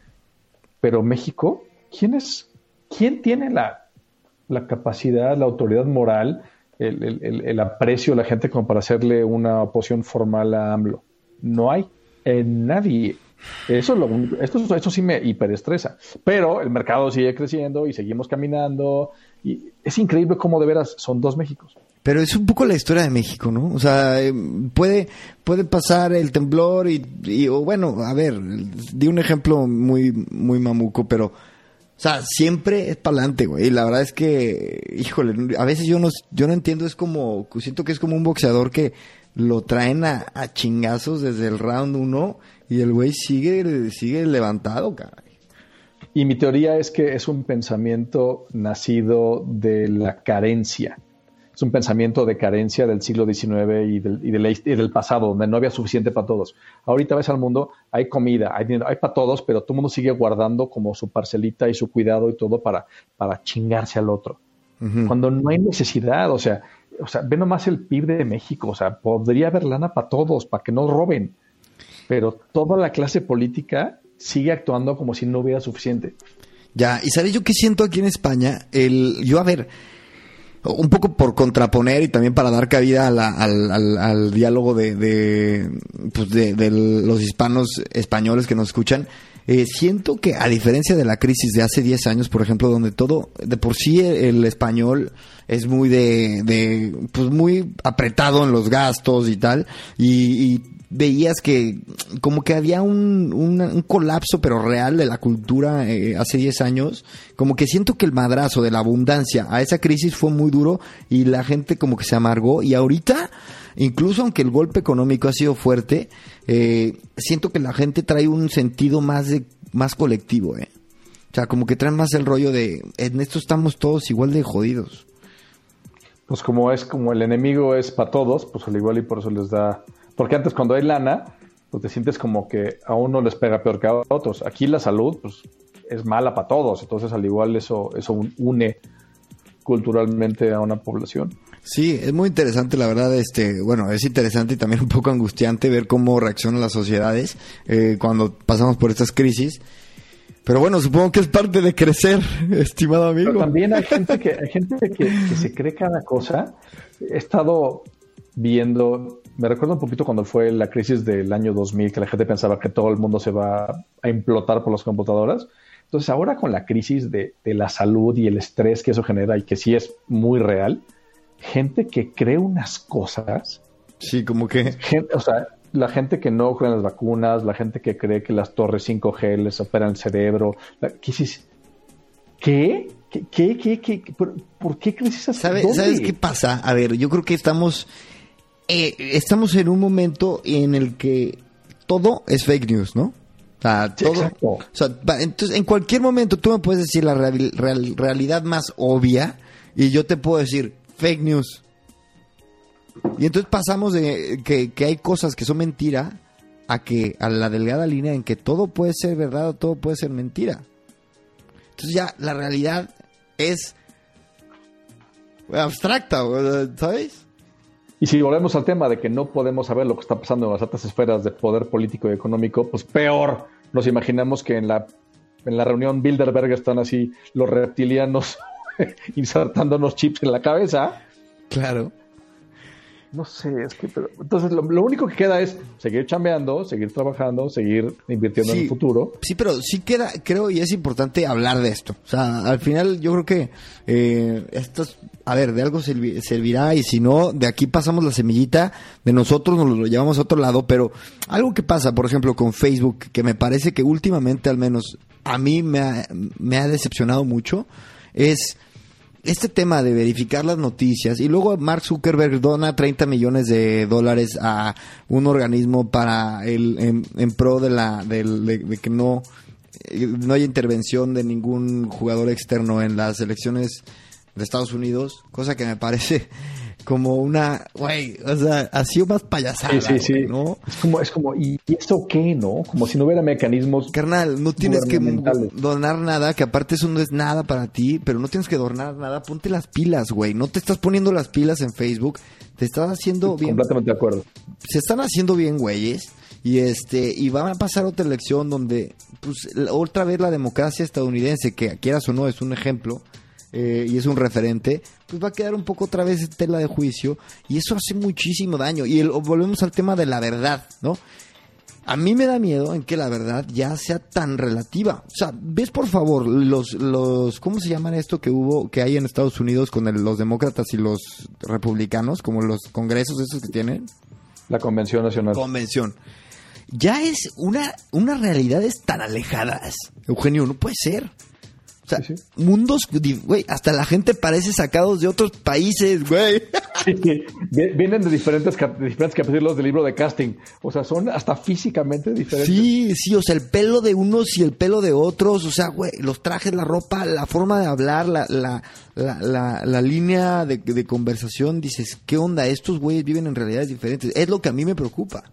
Pero México, ¿quién es? ¿Quién tiene la, capacidad, la autoridad moral, el, aprecio de la gente como para hacerle una oposición formal a AMLO? No hay nadie. Eso, lo, esto, eso sí me hiperestresa. Pero el mercado sigue creciendo y seguimos caminando. Y es increíble cómo de veras son dos Méxicos. Pero es un poco la historia de México, ¿no? O sea, eh, puede, puede pasar el temblor y, o bueno, a ver, di un ejemplo muy, muy mamuco, pero, o sea, siempre es para adelante, güey. Y la verdad es que, híjole, a veces yo no, yo no entiendo, es como, siento que es como un boxeador que lo traen a, a chingazos desde el round uno y el güey sigue, sigue levantado, caray. Y mi teoría es que es un pensamiento nacido de la carencia es un pensamiento de carencia del siglo XIX y del, y, del, pasado, donde no había suficiente para todos. Ahorita ves al mundo, hay comida, hay, hay para todos, pero todo el mundo sigue guardando como su parcelita y su cuidado y todo para, para chingarse al otro. Cuando no hay necesidad, o sea, o sea, ve nomás el PIB de México, o sea, podría haber lana para todos, para que no roben, pero toda la clase política sigue actuando como si no hubiera suficiente. Ya, y sabes yo qué siento aquí en España, el, yo a ver, un poco por contraponer y también para dar cabida al, diálogo de, pues de, los hispanos españoles que nos escuchan, eh, siento que a diferencia de la crisis de hace 10 años, por ejemplo, donde todo, de por sí el, español es muy de, de, pues muy apretado en los gastos y tal, y veías que como que había un, un, colapso pero real de la cultura eh, hace 10 años, como que siento que el madrazo de la abundancia a esa crisis fue muy duro y la gente como que se amargó y ahorita, incluso aunque el golpe económico ha sido fuerte, eh, siento que la gente trae un sentido más de más colectivo, eh. O sea, como que traen más el rollo de en esto estamos todos igual de jodidos. Pues como es como el enemigo es para todos, pues al igual y por eso les da porque antes cuando hay lana, pues te sientes como que a uno les pega peor que a otros. Aquí la salud, pues es mala para todos. Entonces, al igual eso, eso une culturalmente a una población. Sí, es muy interesante, la verdad, este, bueno, es interesante y también un poco angustiante ver cómo reaccionan las sociedades eh, cuando pasamos por estas crisis. Pero bueno, supongo que es parte de crecer, estimado amigo. Pero también hay gente que, hay gente que, que se cree cada cosa. He estado viendo me recuerdo un poquito cuando fue la crisis del año 2000, que la gente pensaba que todo el mundo se va a implotar por las computadoras. Entonces, ahora con la crisis de, la salud y el estrés que eso genera y que sí es muy real, gente que cree unas cosas. Sí, como que. o sea, la gente que no cree en las vacunas, la gente que cree que las torres 5G les operan el cerebro. ¿Qué? ¿Qué? ¿Qué? ¿Qué? ¿Qué? ¿Por, qué crees esas ¿Sabes, ¿Sabes qué pasa? A ver, yo creo que estamos eh, estamos en un momento en el que todo es fake news, ¿no? O sea, todo, o sea, entonces, en cualquier momento tú me puedes decir la realidad más obvia y yo te puedo decir fake news. Y entonces pasamos de que, que, hay cosas que son mentira a que a la delgada línea en que todo puede ser verdad o todo puede ser mentira. Entonces ya la realidad es abstracta, ¿sabes? Y si volvemos al tema de que no podemos saber lo que está pasando en las altas esferas de poder político y económico, pues peor. Nos imaginamos que en la, en la reunión Bilderberg están así los reptilianos insertándonos chips en la cabeza. Claro. No sé, es que, pero, entonces lo, único que queda es seguir chambeando, seguir trabajando, seguir invirtiendo en el futuro. Sí, pero sí queda, creo, y es importante hablar de esto. O sea, al final yo creo que eh, esto, a ver, de algo servirá y si no, de aquí pasamos la semillita, de nosotros nos lo llevamos a otro lado, pero algo que pasa, por ejemplo, con Facebook, que me parece que últimamente al menos a mí me me ha decepcionado mucho, es este tema de verificar las noticias y luego Mark Zuckerberg dona 30 millones de dólares a un organismo para el en, pro de la de, que no no haya intervención de ningún jugador externo en las elecciones de Estados Unidos, cosa que me parece como una, güey, o sea, ha sido más payasada, sí, sí, sí. ¿no? Es como, es como, ¿y eso qué, no? Como si no hubiera mecanismos. Carnal, no tienes que donar nada, que aparte eso no es nada para ti, pero no tienes que donar nada, ponte las pilas, güey. No te estás poniendo las pilas en Facebook, te estás haciendo bien. Completamente de acuerdo. Se están haciendo bien, güeyes. Y este, y va a pasar otra elección donde, pues, otra vez la democracia estadounidense, que quieras o no, es un ejemplo, eh, y es un referente, pues va a quedar un poco otra vez en tela de juicio y eso hace muchísimo daño. Y volvemos al tema de la verdad, ¿no? A mí me da miedo en que la verdad ya sea tan relativa. O sea, ves por favor los, los ¿cómo se llaman esto que hubo, que hay en Estados Unidos con los demócratas y los republicanos, como los congresos esos que tienen? La Convención Nacional. Convención. Ya es una, una realidades tan alejadas. Eugenio, no puede ser. O sea, mundos, güey, hasta la gente parece sacados de otros países, güey. Vienen de diferentes, diferentes capítulos del libro de casting. O sea, son hasta físicamente diferentes. Sí, sí, o sea, el pelo de unos y el pelo de otros. O sea, güey, los trajes, la ropa, la forma de hablar, la, la, la, la, línea de, de, conversación. Dices, ¿qué onda? Estos güeyes viven en realidades diferentes. Es lo que a mí me preocupa.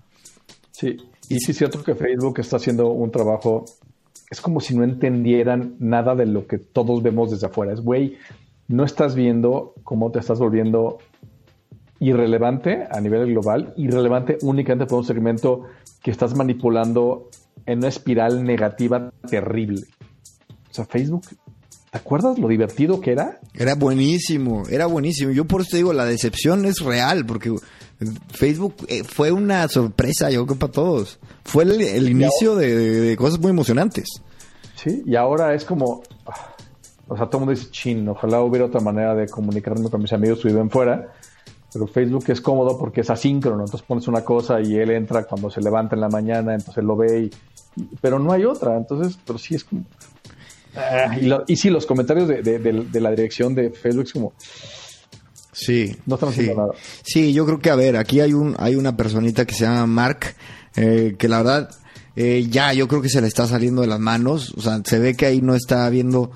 Sí, y sí es cierto que Facebook está haciendo un trabajo es como si no entendieran nada de lo que todos vemos desde afuera. Es, güey, no estás viendo cómo te estás volviendo irrelevante a nivel global, irrelevante únicamente por un segmento que estás manipulando en una espiral negativa terrible. O sea, Facebook, ¿te acuerdas lo divertido que era? Era buenísimo, era buenísimo. Yo por eso te digo, la decepción es real, porque Facebook eh, fue una sorpresa, yo creo, para todos. Fue el, inicio de, cosas muy emocionantes. Sí, y ahora es como. Ah, o sea, todo el mundo dice, chin, ojalá hubiera otra manera de comunicarme con mis amigos que viven fuera. Pero Facebook es cómodo porque es asíncrono. Entonces pones una cosa y él entra cuando se levanta en la mañana, entonces lo ve. Y, pero no hay otra. Entonces, pero sí es como. Ah, y, sí, los comentarios de, de la dirección de Facebook es como Sí. No estamos haciendo nada. Sí, yo creo que, a ver, aquí hay, un, hay una personita que se llama Mark, eh, que la verdad, eh, ya yo creo que se le está saliendo de las manos. O sea, se ve que ahí no está viendo,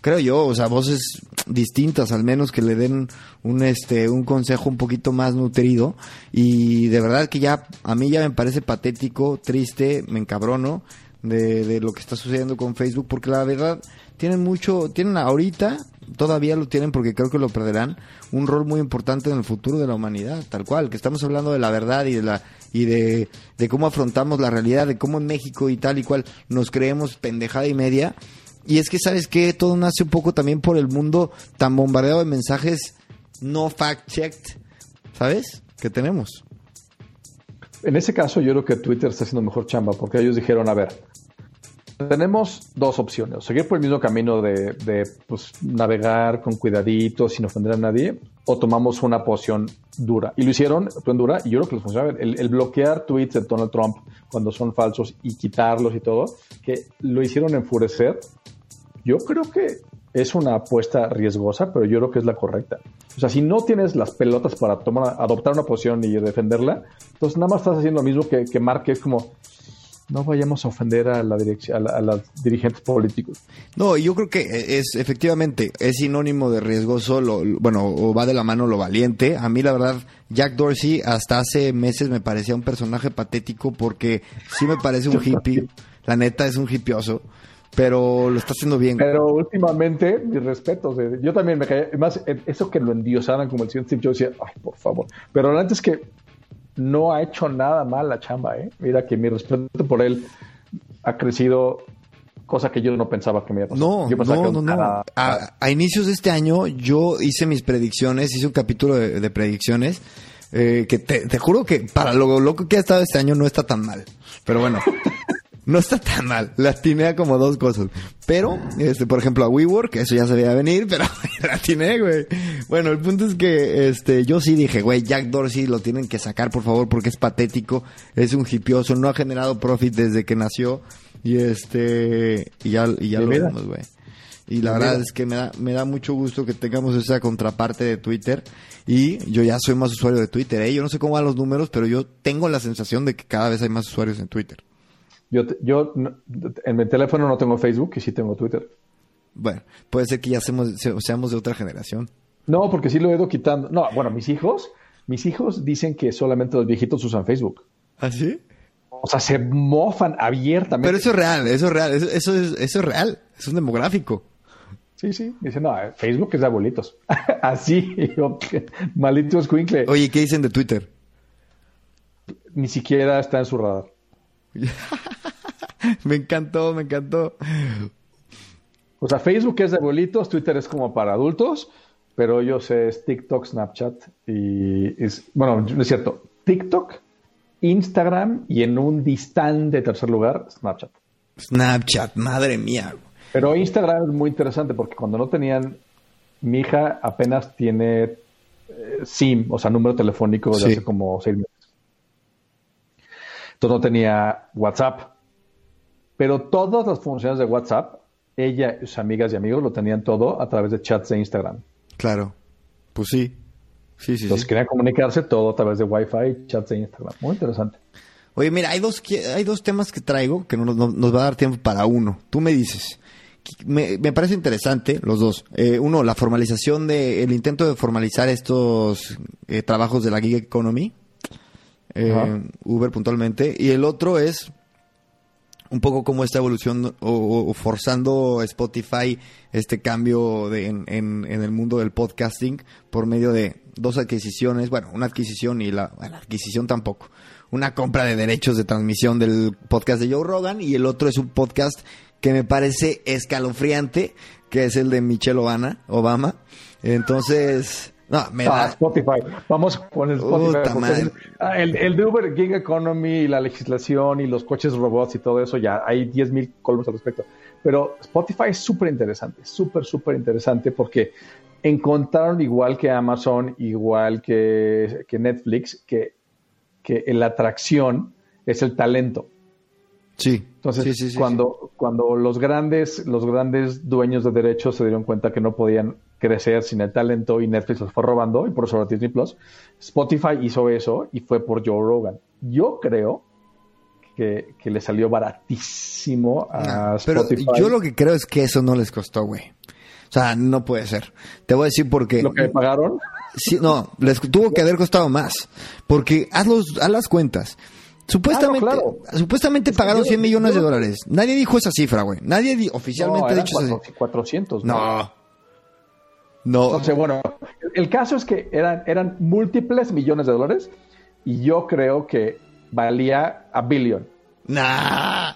creo yo, o sea, voces distintas, al menos que le den un, este, un consejo un poquito más nutrido. Y de verdad que ya, a mí ya me parece patético, triste, me encabrono de, de lo que está sucediendo con Facebook, porque la verdad, tienen mucho, tienen ahorita todavía lo tienen porque creo que lo perderán, un rol muy importante en el futuro de la humanidad, tal cual, que estamos hablando de la verdad y de la y de, cómo afrontamos la realidad, de cómo en México y tal y cual nos creemos pendejada y media. Y es que, ¿sabes que Todo nace un poco también por el mundo tan bombardeado de mensajes no fact-checked, ¿sabes? Que tenemos. En ese caso, yo creo que Twitter está haciendo mejor chamba, porque ellos dijeron, a ver, tenemos dos opciones, seguir por el mismo camino de, pues, navegar con cuidadito, sin ofender a nadie, o tomamos una posición dura. Y lo hicieron, en dura, y yo creo que les funciona. El, el, bloquear tweets de Donald Trump cuando son falsos y quitarlos y todo, que lo hicieron enfurecer, yo creo que es una apuesta riesgosa, pero yo creo que es la correcta. O sea, si no tienes las pelotas para tomar, adoptar una posición y defenderla, entonces nada más estás haciendo lo mismo que, que Mark, que es como, no vayamos a ofender a la dirección a, los dirigentes políticos. No, yo creo que es efectivamente es sinónimo de riesgoso, lo, bueno, o va de la mano lo valiente. A mí la verdad Jack Dorsey hasta hace meses me parecía un personaje patético porque sí me parece un hippie. La neta es un hippioso pero lo está haciendo bien. Pero últimamente, mis respetos, yo también me caí, más eso que lo endiosaran como el señor Steve, yo decía, ay, por favor. Pero antes que no ha hecho nada mal la chamba, ¿eh? Mira que mi respeto por él ha crecido, cosa que yo no pensaba que me iba a pasar. No, no, no, A, inicios de este año yo hice mis predicciones, hice un capítulo de, predicciones. Eh, que te, te juro que para lo loco que ha estado este año no está tan mal. Pero bueno, no está tan mal. La atiné a como dos cosas. Pero, este, por ejemplo, a WeWork, eso ya se veía venir, pero la atiné, güey. Bueno, el punto es que, este, yo sí dije, güey, Jack Dorsey lo tienen que sacar, por favor, porque es patético. Es un hipioso, no ha generado profit desde que nació. Y este, y ya, y ya lo vemos, güey. Y la verdad es que me da, me da mucho gusto que tengamos esa contraparte de Twitter. Y yo ya soy más usuario de Twitter, ¿eh? Yo no sé cómo van los números, pero yo tengo la sensación de que cada vez hay más usuarios en Twitter. Yo, yo en mi teléfono no tengo Facebook y sí tengo Twitter. Bueno, puede ser que ya seamos, se- seamos de otra generación. No, porque sí lo he ido quitando. No, bueno, mis hijos, mis hijos dicen que solamente los viejitos usan Facebook. ¿Ah, sí? O sea, se mofan abiertamente. Pero eso es real, eso es real, eso, eso es, eso es real, es un demográfico. Sí, sí. Dicen, no, eh, Facebook es de abuelitos. Así, yo, maldito escuincle. Oye, ¿qué dicen de Twitter? Ni siquiera está en su radar. me encantó, me encantó. O sea, Facebook es de abuelitos, Twitter es como para adultos, pero yo sé es TikTok, Snapchat y es, bueno, no es cierto, TikTok, Instagram y en un distante tercer lugar, Snapchat. Snapchat, madre mía. Pero Instagram es muy interesante porque cuando no tenían, mi hija apenas tiene eh, SIM, o sea, número telefónico de Sí. hace como seis meses. Entonces no tenía WhatsApp. Pero todas las funciones de WhatsApp, ella y sus amigas y amigos lo tenían todo a través de chats de Instagram. Claro, pues sí. Sí, sí, Entonces sí. querían comunicarse todo a través de Wi-Fi y chats de Instagram. Muy interesante. Oye, mira, hay dos, hay dos temas que traigo que no, nos- no- nos va a dar tiempo para uno. Tú me dices. Me, me parece interesante los dos. Eh, uno, la formalización de, el intento de formalizar estos eh, trabajos de la gig economy, eh. Uber puntualmente, y el otro es un poco como esta evolución o, o- o forzando Spotify este cambio de, en, en- en el mundo del podcasting por medio de dos adquisiciones, bueno, una adquisición y la, bueno, adquisición tampoco, una compra de derechos de transmisión del podcast de Joe Rogan y el otro es un podcast que me parece escalofriante, que es el de Michelle Obama, Obama. Entonces, no, me Ah, da, Spotify. Vamos con el Spotify. Ah, el, el de Uber Gig Economy y la legislación y los coches robots y todo eso, ya hay 10.000 columnas al respecto. Pero Spotify es súper interesante, súper, súper interesante porque encontraron igual que Amazon, igual que, que Netflix, que, que la atracción es el talento. sí, Entonces, sí, sí, sí, cuando, cuando los grandes, los grandes dueños de derechos se dieron cuenta que no podían crecer sin el talento y Netflix los fue robando, y por eso ahora Disney Plus, Spotify hizo eso y fue por Joe Rogan. Yo creo que, que le salió baratísimo a No, pero Spotify. yo lo que creo es que eso no les costó, güey. O sea, no puede ser. Te voy a decir por qué. Lo que pagaron, Sí, no, les tuvo que haber costado más. Porque haz, los, haz las cuentas. Supuestamente, Ah, no, claro. supuestamente pagaron yo- 100 millones de dólares. Nadie dijo esa cifra, güey. Nadie di- no, oficialmente ha dicho esa cuatro- cifra. 400. No. No. Entonces, bueno, el caso es que eran, eran múltiples millones de dólares y yo creo que valía a billion. Nah.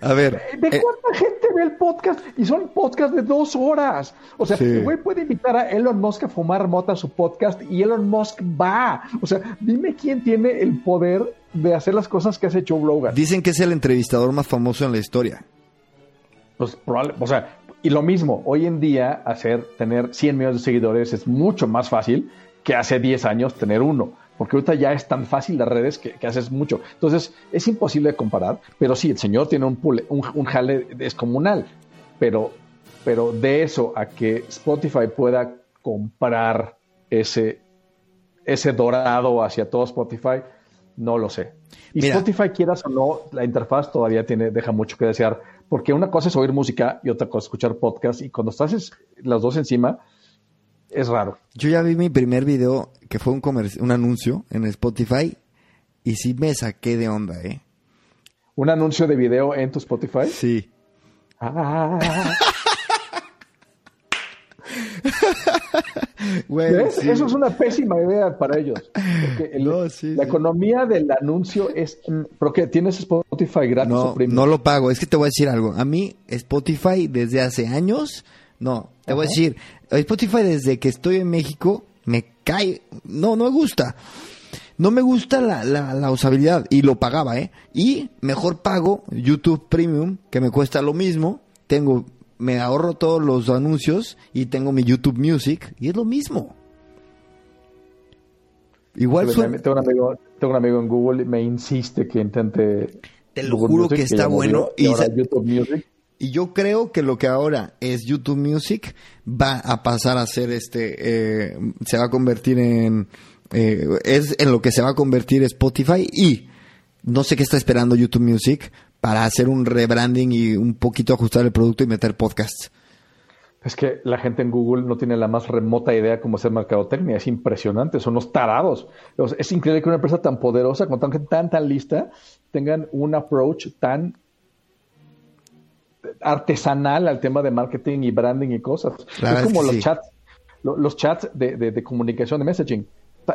A ver. ¿De eh, cuánta gente ve el podcast? Y son podcasts de dos horas. O sea, Sí. el güey puede invitar a Elon Musk a fumar mota a su podcast y Elon Musk va. O sea, dime quién tiene el poder de hacer las cosas que hace Joe Rogan. dicen que es el entrevistador más famoso en la historia. Pues probable, o sea, y lo mismo, hoy en día hacer, tener 100 millones de seguidores es mucho más fácil que hace 10 años tener uno. Porque ahorita ya es tan fácil las redes que, que haces mucho. Entonces, es imposible comparar. Pero sí, el señor tiene un, pule- un, un jale descomunal. Pero, pero de eso a que Spotify pueda comprar ese, ese dorado hacia todo Spotify, no lo sé. Y Mira. Spotify, quieras o no, la interfaz todavía tiene, deja mucho que desear, porque una cosa es oír música y otra cosa es escuchar podcast, y cuando estás es- las dos encima, es raro. Yo ya vi mi primer video que fue un, un anuncio en Spotify y sí me saqué de onda, ¿eh? Un anuncio de video en tu Spotify. Sí. Ah, Güey, ¿ves? sí. Eso es una pésima idea para ellos. Porque el- No, sí, la sí. economía del anuncio es... ¿Pero qué? ¿Tienes Spotify gratis No, o premium? no lo pago. Es que te voy a decir algo. A mí, Spotify desde hace años, no, te voy a decir, Spotify desde que estoy en México, me cae, no, no me gusta. no me gusta la, la, la usabilidad y lo pagaba, ¿eh? Y mejor pago YouTube Premium, que me cuesta lo mismo. Tengo, me ahorro todos los anuncios y tengo mi YouTube Music y es lo mismo. Igual Tengo suena- un, amigo, tengo un amigo en Google y me insiste que intente. Te lo Google juro Music, que está bueno, Y y ahora sa- YouTube Music. Y yo creo que lo que ahora es YouTube Music va a pasar a ser este, eh, se va a convertir en, eh, es en lo que se va a convertir Spotify y no sé qué está esperando YouTube Music para hacer un rebranding y un poquito ajustar el producto y meter podcasts. Es que la gente en Google no tiene la más remota idea cómo hacer mercadotecnia. Es impresionante, son los tarados. Es increíble que una empresa tan poderosa, con tan, tan, tan lista, tengan un approach tan artesanal al tema de marketing y branding y cosas. La es como que los sí. chats, lo- los chats de, de- de comunicación, de messaging.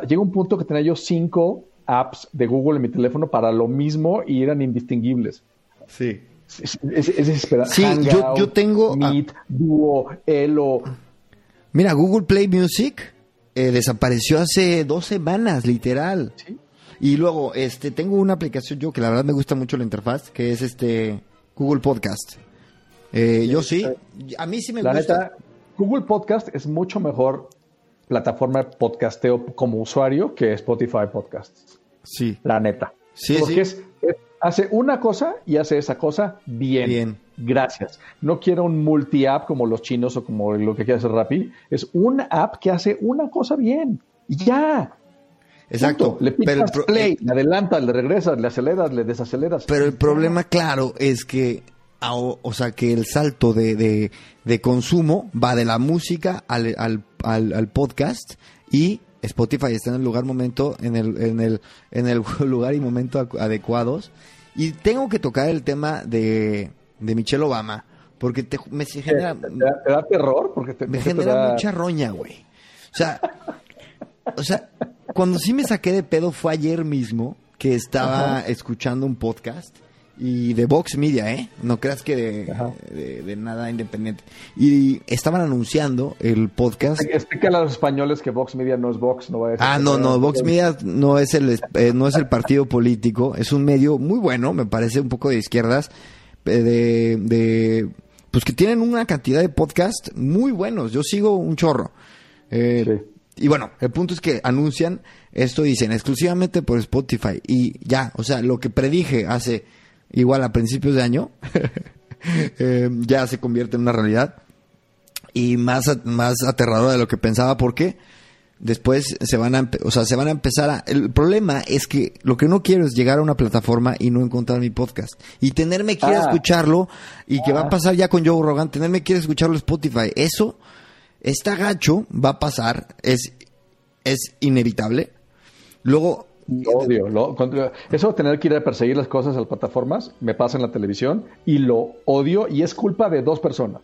Llega un punto que tenía yo cinco apps de Google en mi teléfono para lo mismo y eran indistinguibles. Sí. Es, es- es desesperante. Sí, yo- Hangout, yo tengo- ah. Meet, Duo, Elo. Mira, Google Play Music eh, desapareció hace dos semanas, literal. ¿sí? Y luego, este, tengo una aplicación yo que la verdad me gusta mucho la interfaz, que es este Google Podcast. Eh, yo sí, a mí sí me La gusta. neta, Google Podcast es mucho mejor plataforma de podcasteo como usuario que Spotify Podcasts. Sí. La neta. Sí, Porque sí. Es- hace una cosa y hace esa cosa bien. Bien. Gracias. No quiero un multi-app como los chinos o como lo que quiere hacer Rappi. Es una app que hace una cosa bien. Y ya. Exacto. Punto. Le Pero el, picas pro- play, le adelantas, le regresas, le aceleras, le desaceleras. pero el problema, claro, es que, a- o sea, que el salto de, de, de consumo va de la música al, al, al, al podcast y Spotify está en el lugar momento, en el, en el, en el lugar y momento adecuados. Y tengo que tocar el tema de, de Michelle Obama, porque te, me se genera, ¿Te, te da, te da terror? Porque te, me genera da- mucha roña, güey. O sea, o sea, cuando sí me saqué de pedo fue ayer mismo que estaba escuchando un podcast y de Vox Media, ¿eh? No creas que de, de- de nada independiente. Y estaban anunciando el podcast. Explícale a los españoles que Vox Media no es Vox, no va a decir Ah, no, no, Vox Media no es el eh, no es el partido político, es un medio muy bueno, me parece un poco de izquierdas, eh, de, de pues que tienen una cantidad de podcasts muy buenos. Yo sigo un chorro. Eh, Sí. Y bueno, el punto es que anuncian esto, dicen exclusivamente por Spotify. Y ya, o sea, lo que predije hace igual a principios de año, eh, ya se convierte en una realidad. Y más, más aterradora de lo que pensaba, porque después se van a, o sea, se van a empezar a... El problema es que lo que no quiero es llegar a una plataforma y no encontrar mi podcast. Y tenerme que ir a Ah. escucharlo, y que va a pasar ya con Joe Rogan, tenerme que ir a escucharlo Spotify. Eso está gacho, va a pasar, es, es inevitable. Luego, Lo odio. lo- eso de tener que ir a perseguir las cosas a las plataformas me pasa en la televisión y lo odio y es culpa de dos personas.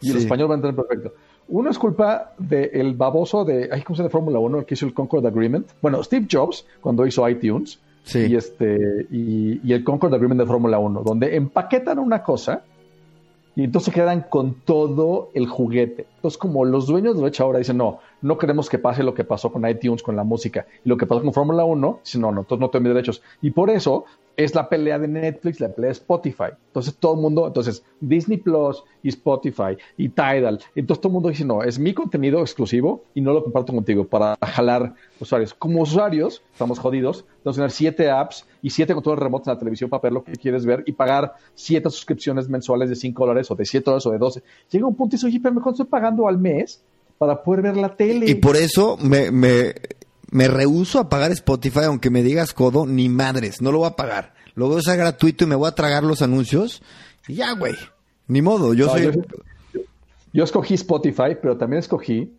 Y el español va a entender perfecto. Uno es culpa del baboso de, ay, ¿cómo se llama de Fórmula 1? El que hizo el Concord Agreement. Bueno, Steve Jobs, cuando hizo iTunes, Sí. y, este, y, y el Concord Agreement de Fórmula 1, donde empaquetan una cosa y entonces quedan con todo el juguete. Entonces, como los dueños de derecho ahora dicen, no, no queremos que pase lo que pasó con iTunes, con la música, y lo que pasó con Fórmula 1, dicen, no, no, entonces no tengo mis derechos. Y por eso es la pelea de Netflix, la pelea de Spotify. Entonces, todo el mundo, entonces, Disney Plus y Spotify y Tidal, entonces todo el mundo dice, no, es mi contenido exclusivo y no lo comparto contigo para jalar usuarios. Como usuarios, estamos jodidos, tenemos que tener siete apps y siete controles remotos en la televisión para ver lo que quieres ver y pagar siete suscripciones mensuales de 5 dólares o de 7 dólares o de 12. Llega un punto y dice, oye, pero mejor estoy pagando al mes para poder ver la tele. y por eso me, me, me rehuso a pagar Spotify, aunque me digas codo, ni madres, no lo voy a pagar. Lo voy a usar gratuito y me voy a tragar los anuncios. Y ya, güey. Ni modo, yo No, soy... yo, yo escogí Spotify, pero también escogí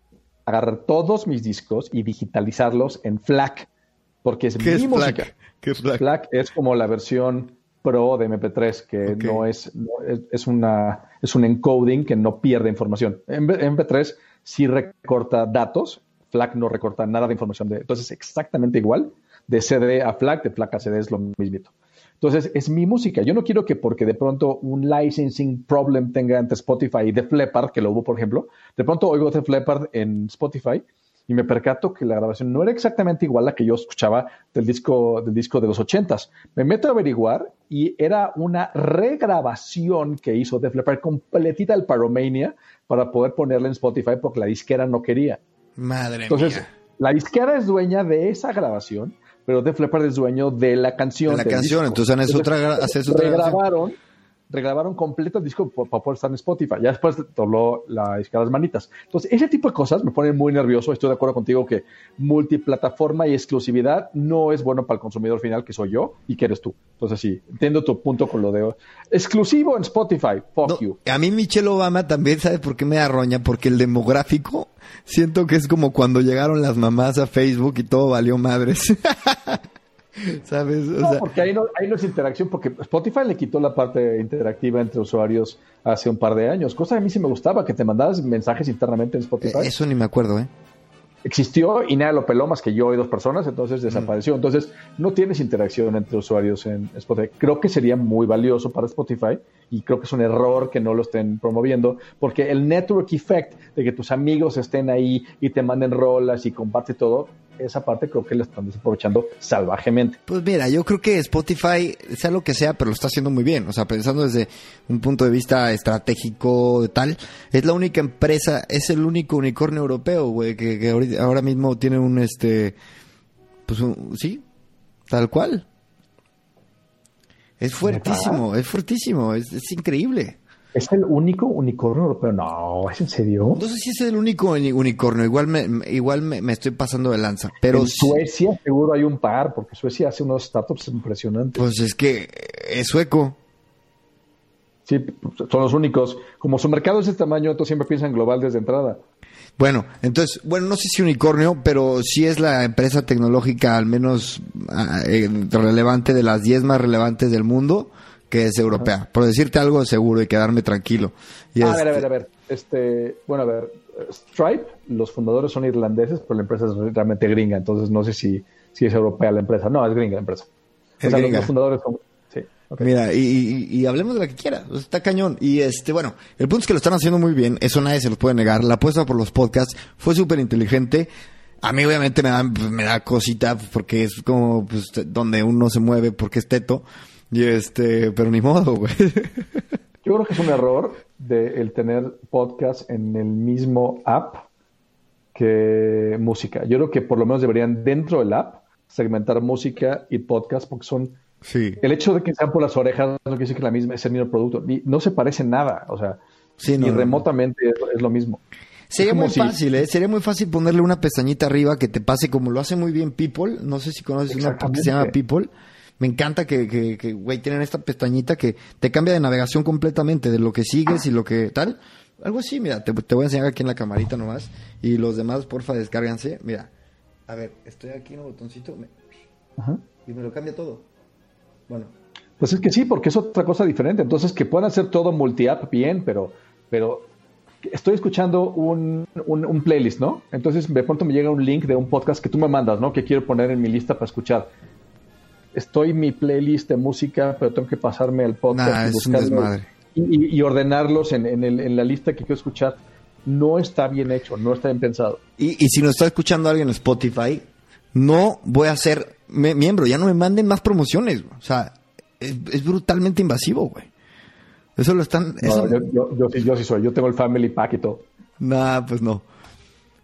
agarrar todos mis discos y digitalizarlos en FLAC, porque es ¿Qué mi es música. Black? ¿Qué es Black? FLAC es como la versión pro de MP3, que no es, no es, es una, es un encoding que no pierde información. En MP3 sí recorta datos, FLAC no recorta nada de información. De, entonces, exactamente igual, de CD a FLAC, de FLAC a CD es lo mismito. Entonces, es mi música. Yo no quiero que porque de pronto un licensing problem tenga entre Spotify y Def Leppard, que lo hubo, por ejemplo, de pronto oigo Def Leppard en Spotify y me percato que la grabación no era exactamente igual a la que yo escuchaba del disco, del disco de los ochentas. Me meto a averiguar y era una regrabación que hizo Def Leppard completita el Pyromania para poder ponerla en Spotify porque la disquera no quería. Madre Entonces, la disquera es dueña de esa grabación, pero Def Leppard es dueño de la canción. De la canción, entonces, es otra, haces otra regrabaron, regrabaron completo el disco para poder estar en Spotify. Ya después dobló la disquera las manitas. Entonces, ese tipo de cosas me ponen muy nervioso. Estoy de acuerdo contigo que multiplataforma y exclusividad no es bueno para el consumidor final, que soy yo y que eres tú. Entonces, sí, entiendo tu punto con lo de exclusivo en Spotify. Fuck you. A mí Michelle Obama también, ¿sabe por qué me arroña? Porque el demográfico siento que es como cuando llegaron las mamás a Facebook y todo valió madres. ¿Sabes? no, porque ahí no, ahí no es interacción, porque Spotify le quitó la parte interactiva entre usuarios hace un par de años, cosa que a mí sí me gustaba, que te mandabas mensajes internamente en Spotify. Eh, eso ni me acuerdo, ¿eh? Existió y nada lo peló más que yo y dos personas, entonces desapareció. Entonces no tienes interacción entre usuarios en Spotify. Creo que sería muy valioso para Spotify y creo que es un error que no lo estén promoviendo, porque el network effect de que tus amigos estén ahí y te manden rolas y comparte todo, esa parte creo que la están desaprovechando salvajemente. Pues mira, yo creo que Spotify, sea lo que sea, pero lo está haciendo muy bien. O sea, pensando desde un punto de vista estratégico tal, es la única empresa, es el único unicornio europeo, güey, que, ahora mismo tiene un, este, pues un, sí, tal cual. Es fuertísimo, es fuertísimo, es increíble. ¿Es el único unicornio europeo? No, ¿es en serio? No sé si es el único unicornio, igual me, igual me, estoy pasando de lanza. Pero en Suecia seguro hay un par, porque Suecia hace unos startups impresionantes. Pues es que es sueco. Sí, son los únicos. Como su mercado es de tamaño, entonces siempre piensan global desde entrada. Bueno, entonces, bueno, no sé si unicornio, pero sí es la empresa tecnológica al menos ah, eh, relevante de las 10 más relevantes del mundo que es europea. Por decirte algo seguro y quedarme tranquilo. Y a ver, a ver, a ver. Este, bueno, a ver. Stripe, los fundadores son irlandeses, pero la empresa es realmente gringa, entonces no sé si, si es europea la empresa. No, es gringa la empresa. Es gringa. Los fundadores son... Sí, Mira, y, hablemos de la que quiera, está cañón. Y este, bueno, el punto es que lo están haciendo muy bien, eso nadie se los puede negar. La apuesta por los podcasts fue súper inteligente. A mí obviamente me da, me da cosita porque es como pues, donde uno se mueve porque es teto. Y este, pero ni modo, güey. Yo creo que es un error de el tener podcast en el mismo app que música. Yo creo que por lo menos deberían dentro del app segmentar música y podcast porque son sí. el hecho de que sean por las orejas no quiere decir que la misma es el mismo producto. no se parece nada, o sea, sí, ni remotamente es, lo mismo. Sería muy fácil, ¿eh? Sería muy fácil ponerle una pestañita arriba que te pase como lo hace muy bien People. No sé si conoces una app que se llama People me encanta que, que, que, güey, tienen esta pestañita que te cambia de navegación completamente, de lo que sigues y lo que tal. Algo así, mira, te, voy a enseñar aquí en la camarita nomás. Y los demás, porfa, descárganse. Mira, a ver, estoy aquí en un botoncito y me lo cambia todo. Bueno. Pues es que sí, porque es otra cosa diferente. Entonces, que puedan hacer todo multi-app bien, pero, pero estoy escuchando un, un, un, playlist, ¿no? Entonces, de pronto me llega un link de un podcast que tú me mandas, ¿no? Que quiero poner en mi lista para escuchar estoy mi playlist de música, pero tengo que pasarme al podcast y, ordenarlos en, en, la lista que quiero escuchar. No está bien hecho, no está bien pensado. Y, si nos está escuchando alguien en Spotify, no voy a ser miembro, ya no me manden más promociones. O sea, es, brutalmente invasivo, güey. Eso lo están... Yo, yo, sí, yo sí soy, yo tengo el Family Pack y todo. Nah, pues no.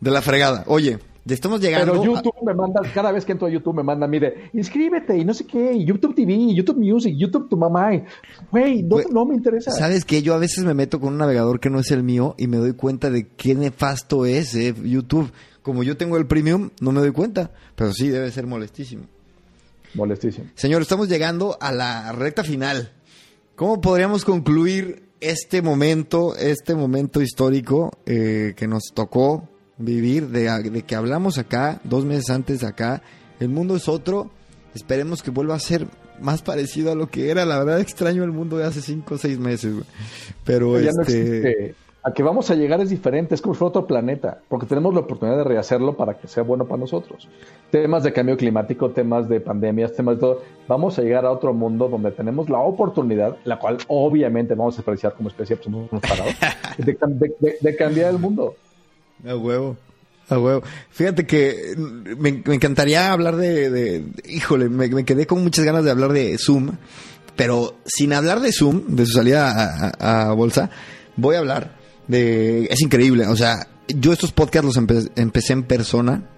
De la fregada. Oye, estamos llegando. Pero YouTube me manda, cada vez que entro a YouTube me manda, mire, inscríbete y no sé qué, YouTube TV, YouTube Music, YouTube tu mamá. Güey, no, me interesa. ¿Sabes qué? Yo a veces me meto con un navegador que no es el mío y me doy cuenta de qué nefasto es eh, YouTube. Como yo tengo el premium, no me doy cuenta. Pero sí, debe ser molestísimo. Molestísimo. Señor, estamos llegando a la recta final. ¿Cómo podríamos concluir este momento, este momento histórico eh, que nos tocó vivir, de, que hablamos acá, dos meses antes acá, el mundo es otro, esperemos que vuelva a ser más parecido a lo que era, la verdad extraño el mundo de hace cinco o seis meses, pero este... a que vamos a llegar es diferente, es como si fuera otro planeta, porque tenemos la oportunidad de rehacerlo para que sea bueno para nosotros. Temas de cambio climático, temas de pandemias, temas de todo, vamos a llegar a otro mundo donde tenemos la oportunidad, la cual obviamente vamos a despreciar como especie, pues somos parados, de cambiar el mundo. A huevo. A huevo. Fíjate que me, encantaría hablar de, híjole, me, quedé con muchas ganas de hablar de Zoom, pero sin hablar de Zoom, de su salida a, bolsa, voy a hablar de, es increíble, o sea, yo estos podcasts los empecé en persona.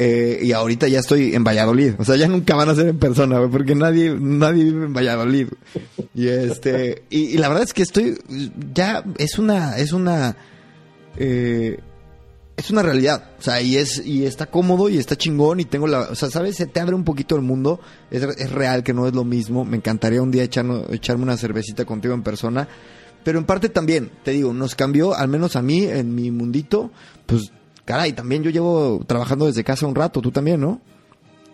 Eh, y ahorita ya estoy en Valladolid. O sea, ya nunca van a ser en persona, porque nadie, nadie vive en Valladolid. Y este, y, la verdad es que estoy, ya es una, es una, eh, es una realidad, o sea, y es y está cómodo y está chingón y tengo la, o sea, sabes, se te abre un poquito el mundo, es, es real que no es lo mismo, me encantaría un día echarme una cervecita contigo en persona, pero en parte también, te digo, nos cambió, al menos a mí, en mi mundito, pues, caray, también yo llevo trabajando desde casa un rato, tú también, ¿no?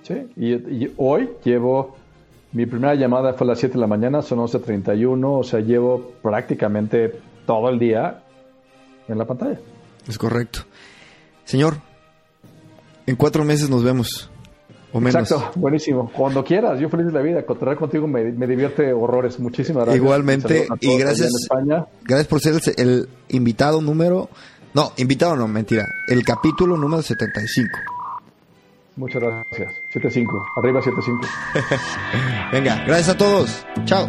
Sí, y, hoy llevo, mi primera llamada fue a las 7 de la mañana, son 11.31, o sea, llevo prácticamente todo el día en la pantalla. Es correcto. Señor, en cuatro meses nos vemos. O menos. Exacto, buenísimo. Cuando quieras, yo feliz de la vida. Contar contigo me, divierte horrores. Muchísimas gracias. Igualmente, y gracias. Gracias por ser el, invitado número. No, invitado no, mentira. El capítulo número 75. Muchas gracias. 75. Arriba 75. Venga, gracias a todos. Chao.